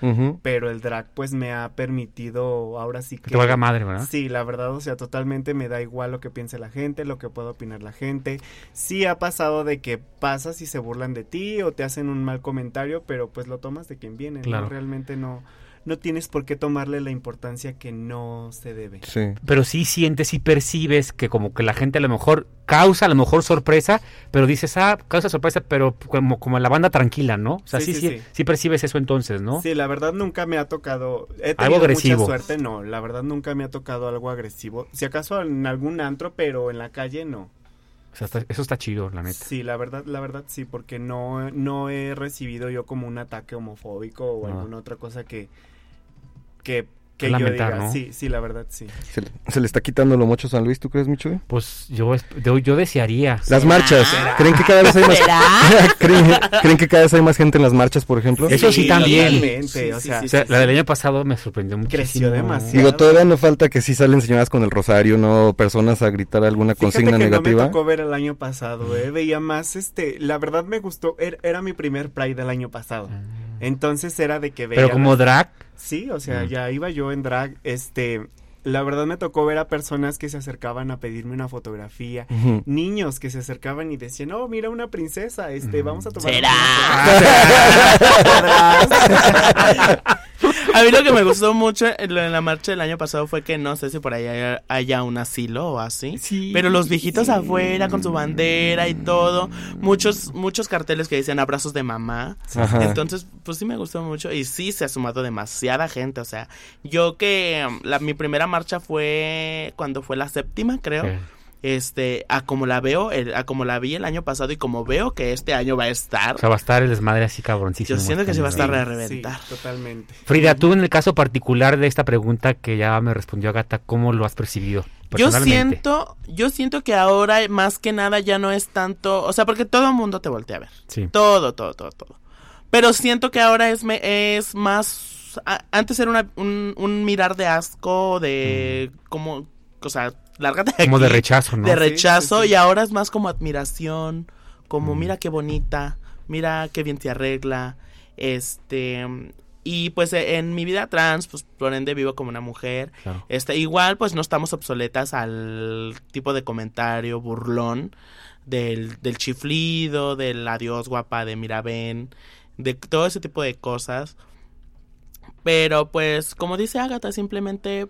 pero el drag pues me ha permitido ahora sí que te valga madre, ¿verdad? Sí, la verdad, o sea, totalmente me da igual lo que piense la gente, lo que pueda opinar la gente. Sí ha pasado de que pasas y se burlan de ti o te hacen un mal comentario, pero pues lo tomas de quien viene, Claro. ¿no? Realmente no no tienes por qué tomarle la importancia que no se debe. Sí. Pero sí sientes y percibes que como que la gente a lo mejor causa a lo mejor sorpresa, pero dices, ah, causa sorpresa, pero como, como la banda tranquila, ¿no? O sea, sí, Sí, sí, sí, percibes eso entonces, ¿no? Sí, la verdad nunca me ha tocado. He Algo agresivo. mucha suerte, no. La verdad nunca me ha tocado algo agresivo. Si acaso en algún antro, pero en la calle no. O sea, está- eso está chido, la neta. Sí, la verdad, la verdad sí, porque no, no he recibido yo como un ataque homofóbico o Ah. alguna otra cosa que que, que yo lamentar, diga. ¿no? Sí, sí, la verdad sí. Se, le- se le está quitando lo mucho a San Luis, ¿tú crees, Michuy? Pues yo, yo, yo desearía. Las marchas, ¿creen que cada vez hay más ¿Creen, creen que cada vez hay más gente en las marchas, por ejemplo? Eso sí, también. totalmente, o sea, O sea, la del año pasado me sorprendió muchísimo. Creció demasiado. Digo, todavía no falta que sí salen señoras con el rosario, no personas a gritar alguna Fíjate consigna que negativa. no me tocó ver el año pasado, eh. Veía más, este, la verdad me gustó, era, era mi primer Pride del año pasado. Entonces era de que veía... Pero como drag. Sí, o sea, Mm. ya iba yo en drag, este... La verdad me tocó ver a personas que se acercaban a pedirme una fotografía, niños que se acercaban y decían, oh, mira una princesa, este, vamos a tomar ¿Será? una foto". A mí lo que me gustó mucho en la marcha del año pasado fue que no sé si por ahí haya, haya un asilo o así. Pero los viejitos afuera con su bandera y todo. Muchos, muchos carteles que dicen abrazos de mamá. Ajá. Entonces, pues sí me gustó mucho. Y sí se ha sumado demasiada gente. O sea, yo que um, la, mi primera marcha fue cuando fue la séptima, creo. Sí. Este, a como la veo, el- a como la vi el año pasado y como veo que este año va a estar. O sea, va a estar el desmadre así cabroncísimo. Yo siento que se va a estar a reventar. Sí, totalmente. Frida, tú en el caso particular de esta pregunta que ya me respondió Agata, ¿cómo lo has percibido? Yo siento, yo siento que ahora más que nada ya no es tanto, o sea, porque todo el mundo te voltea a ver. Sí. Todo, todo, todo, todo. Pero siento que ahora es, me- es más, a- antes era una- un, un mirar de asco, de como, o sea, lárgate de. Como aquí, de rechazo, ¿no? De rechazo sí, sí. y ahora es más como admiración, como Mm. mira qué bonita, mira qué bien te arregla, este... Y pues e- en mi vida trans, pues por ende vivo como una mujer. Claro. Este, igual pues no estamos obsoletas al tipo de comentario burlón del, del chiflido, del adiós guapa, de mira ven, de todo ese tipo de cosas. Pero pues como dice Agatha, simplemente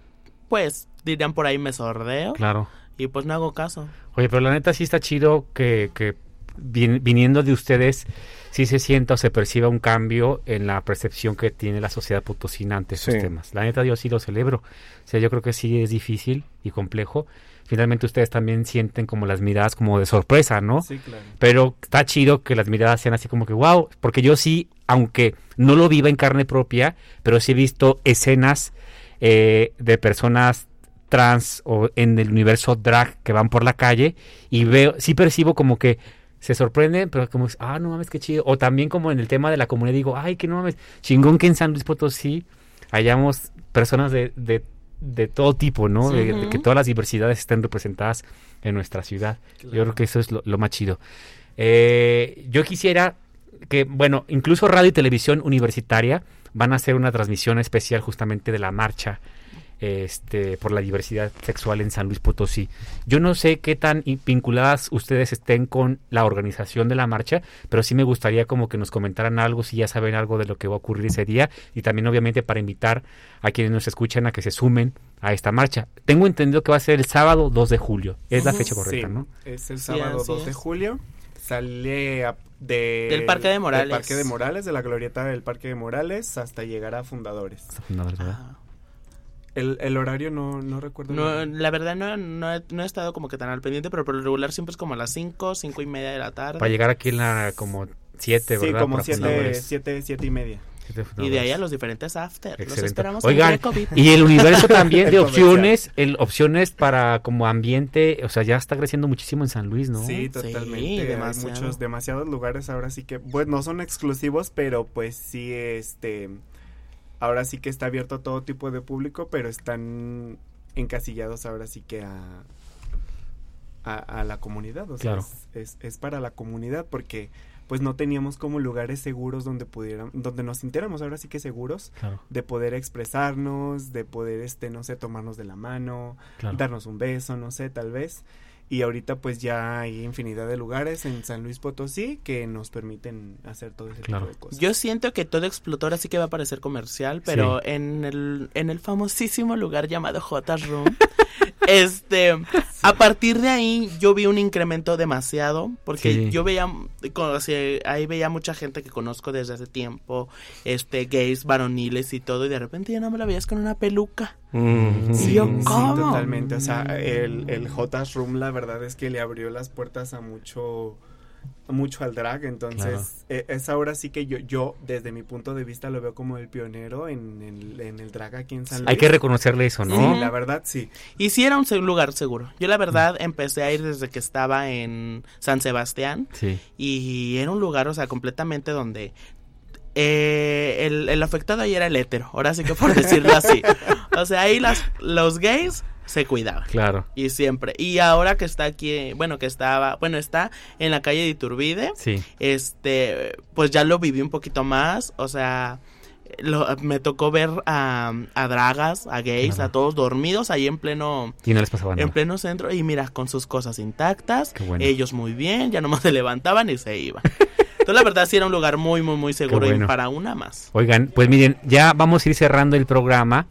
pues dirían por ahí me sordeo Claro. y pues no hago caso. Oye, pero la neta sí está chido que, que vin- viniendo de ustedes sí se sienta o se perciba un cambio en la percepción que tiene la sociedad potosina ante estos Sí. temas. La neta yo sí lo celebro. O sea, yo creo que sí es difícil y complejo. Finalmente ustedes también sienten como las miradas como de sorpresa, ¿no? Sí, claro. Pero está chido que las miradas sean así como que wow, porque yo sí, aunque no lo viva en carne propia, pero sí he visto escenas eh, de personas trans o en el universo drag que van por la calle y veo, sí percibo como que se sorprenden, pero como, ah, no mames, qué chido. O también como en el tema de la comunidad digo, ay, que no mames, chingón que en San Luis Potosí hayamos personas de, de, de todo tipo, ¿no? De, que todas las diversidades estén representadas en nuestra ciudad. Yo creo que eso es lo, lo más chido. Eh, yo quisiera que, bueno, incluso radio y televisión universitaria van a hacer una transmisión especial justamente de la marcha este, por la diversidad sexual en San Luis Potosí. Yo no sé qué tan vinculadas ustedes estén con la organización de la marcha, pero sí me gustaría como que nos comentaran algo, si ya saben algo de lo que va a ocurrir ese día y también obviamente para invitar a quienes nos escuchan a que se sumen a esta marcha. Tengo entendido que va a ser el sábado 2 de julio. Es la fecha correcta, Sí, ¿no? Es el Sí, sábado así 2 de julio. Sale a- de, Del Parque de Morales. Del Parque de Morales, de la glorieta del Parque de Morales, hasta llegar a Fundadores. Ah. El, el horario no, no recuerdo. No, la verdad no, no, he, no he estado como que tan al pendiente, pero por lo regular siempre es como a las 5, 5 y media de la tarde. Para llegar aquí en la como 7, Sí, ¿verdad? como Para 7 fundadores. siete, siete y media. Y de ahí a los diferentes after. Los esperamos Oigan, y el universo también de opciones, el, opciones para como ambiente, o sea, ya está creciendo muchísimo en San Luis, ¿no? Sí, totalmente. Hay demasiado. muchos, demasiados lugares ahora sí que, pues no son exclusivos, pero pues sí, este, ahora sí que está abierto a todo tipo de público, pero están encasillados ahora sí que a, a, a la comunidad, o sea, Claro. es, es, es para la comunidad porque pues no teníamos como lugares seguros donde pudieran, donde nos sintiéramos ahora sí que seguros Claro. de poder expresarnos, de poder, este, no sé, tomarnos de la mano, Claro. darnos un beso, no sé, tal vez. Y ahorita pues ya hay infinidad de lugares en San Luis Potosí que nos permiten hacer todo ese Claro. tipo de cosas. Yo siento que todo explotó, ahora sí que va a parecer comercial, pero en el en el famosísimo lugar llamado J Room, este, a partir de ahí yo vi un incremento demasiado, porque Sí. yo veía, ahí veía mucha gente que conozco desde hace tiempo, este, gays, varoniles y todo, y de repente ya no me la veías con una peluca. Mm. Sí, ¿cómo? totalmente. O sea, el, el J Room, la verdad es que le abrió las puertas a mucho mucho al drag, entonces eh, es ahora sí que yo, yo desde mi punto de vista lo veo como el pionero en, el- en el drag aquí en San Luis. Hay que reconocerle eso, ¿no? Sí, la verdad sí. Y sí era un lugar seguro. Yo la verdad empecé a ir desde que estaba en San Sebastián. Sí. Y era un lugar, o sea, completamente donde eh, el, el afectado ahí era el hétero, ahora sí que por decirlo así. O sea, ahí las, los gays se cuidaban. Claro. Y siempre. Y ahora que está aquí, bueno, que estaba, bueno, está en la calle de Iturbide, Sí. este, pues ya lo viví un poquito más, o sea, lo- me tocó ver a, a dragas, a gays, Claro. a todos dormidos ahí en pleno, Y no les pasaba en nada. pleno centro y mira, con sus cosas intactas, Qué bueno. ellos muy bien, ya nomás se levantaban y se iban. Entonces la verdad sí era un lugar muy, muy, muy seguro bueno. y para una más. Oigan, pues miren, ya vamos a ir cerrando el programa,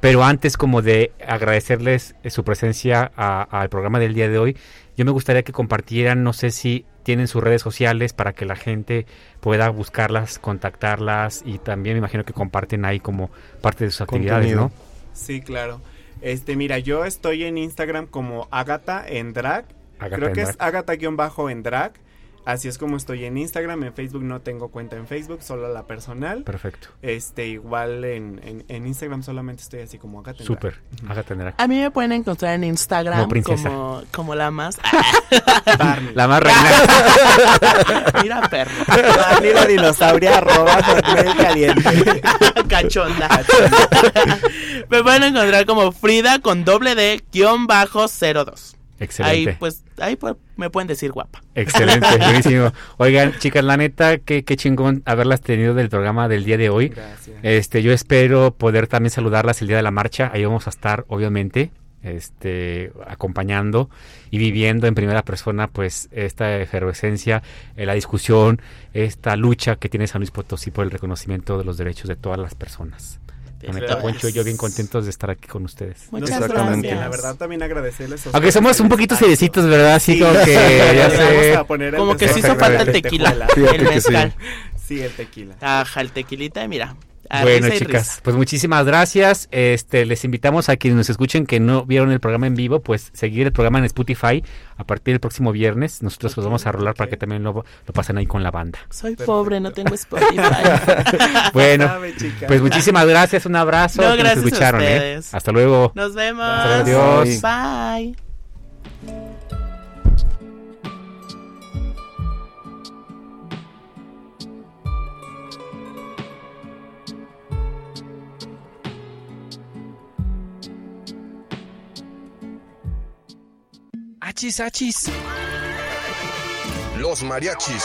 pero antes como de agradecerles eh, su presencia al programa del día de hoy, yo me gustaría que compartieran, no sé si tienen sus redes sociales para que la gente pueda buscarlas, contactarlas y también me imagino que comparten ahí como parte de sus actividades. ¿no? Sí, claro. Este, mira, yo estoy en Instagram como Agata en drag. Agatha Creo en que drag. es Agata-en drag. Así es como estoy en Instagram. En Facebook no tengo cuenta en Facebook, solo la personal. Perfecto. Este, igual en, en, en Instagram solamente estoy así como en Súper. drag. A mí me pueden encontrar en Instagram Como princesa. como, como la más... Barney. La más reina. Mira, perro. Barney la dinosauria arroba caliente. Cachonda. Me pueden encontrar como Frida con doble D guion bajo 02. Excelente. Ahí pues, ahí pues, me pueden decir guapa. Excelente, buenísimo. Oigan, chicas, la neta, qué, qué chingón haberlas tenido del programa del día de hoy. Gracias. Este, yo espero poder también saludarlas el día de la marcha. Ahí vamos a estar, obviamente, este, acompañando y viviendo en primera persona, pues, esta efervescencia, eh, la discusión, esta lucha que tiene San Luis Potosí por el reconocimiento de los derechos de todas las personas. La neta, Gracias. Poncho y yo bien contentos de estar aquí con ustedes. Muchas Exactamente. gracias. La verdad también agradecerles. a Aunque somos un poquito seriecitos, ¿verdad? Así Sí, como que, ya sé. vamos a poner el Como que se desorden hizo falta el tequila, sí. mezcal. Sí, el tequila. Ajá, el tequilita, mira. A Bueno, chicas, risa. pues muchísimas gracias. Este, les invitamos a quienes nos escuchen que no vieron el programa en vivo, pues seguir el programa en Spotify a partir del próximo viernes. Nosotros los vamos a rolar para que también lo, lo pasen ahí con la banda. Soy pobre, no tengo Spotify. Bueno, pues muchísimas gracias, un abrazo. No, a gracias a escucharon, ¿eh? ustedes. Hasta luego. Nos vemos. Adiós. Bye. Achis, achis. Los mariachis.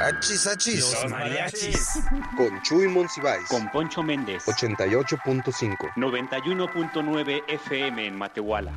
Achis, achis. Los mariachis. Con Chuy Monsiváis. Con Poncho Méndez. 88.5. 91.9 FM en Matehuala.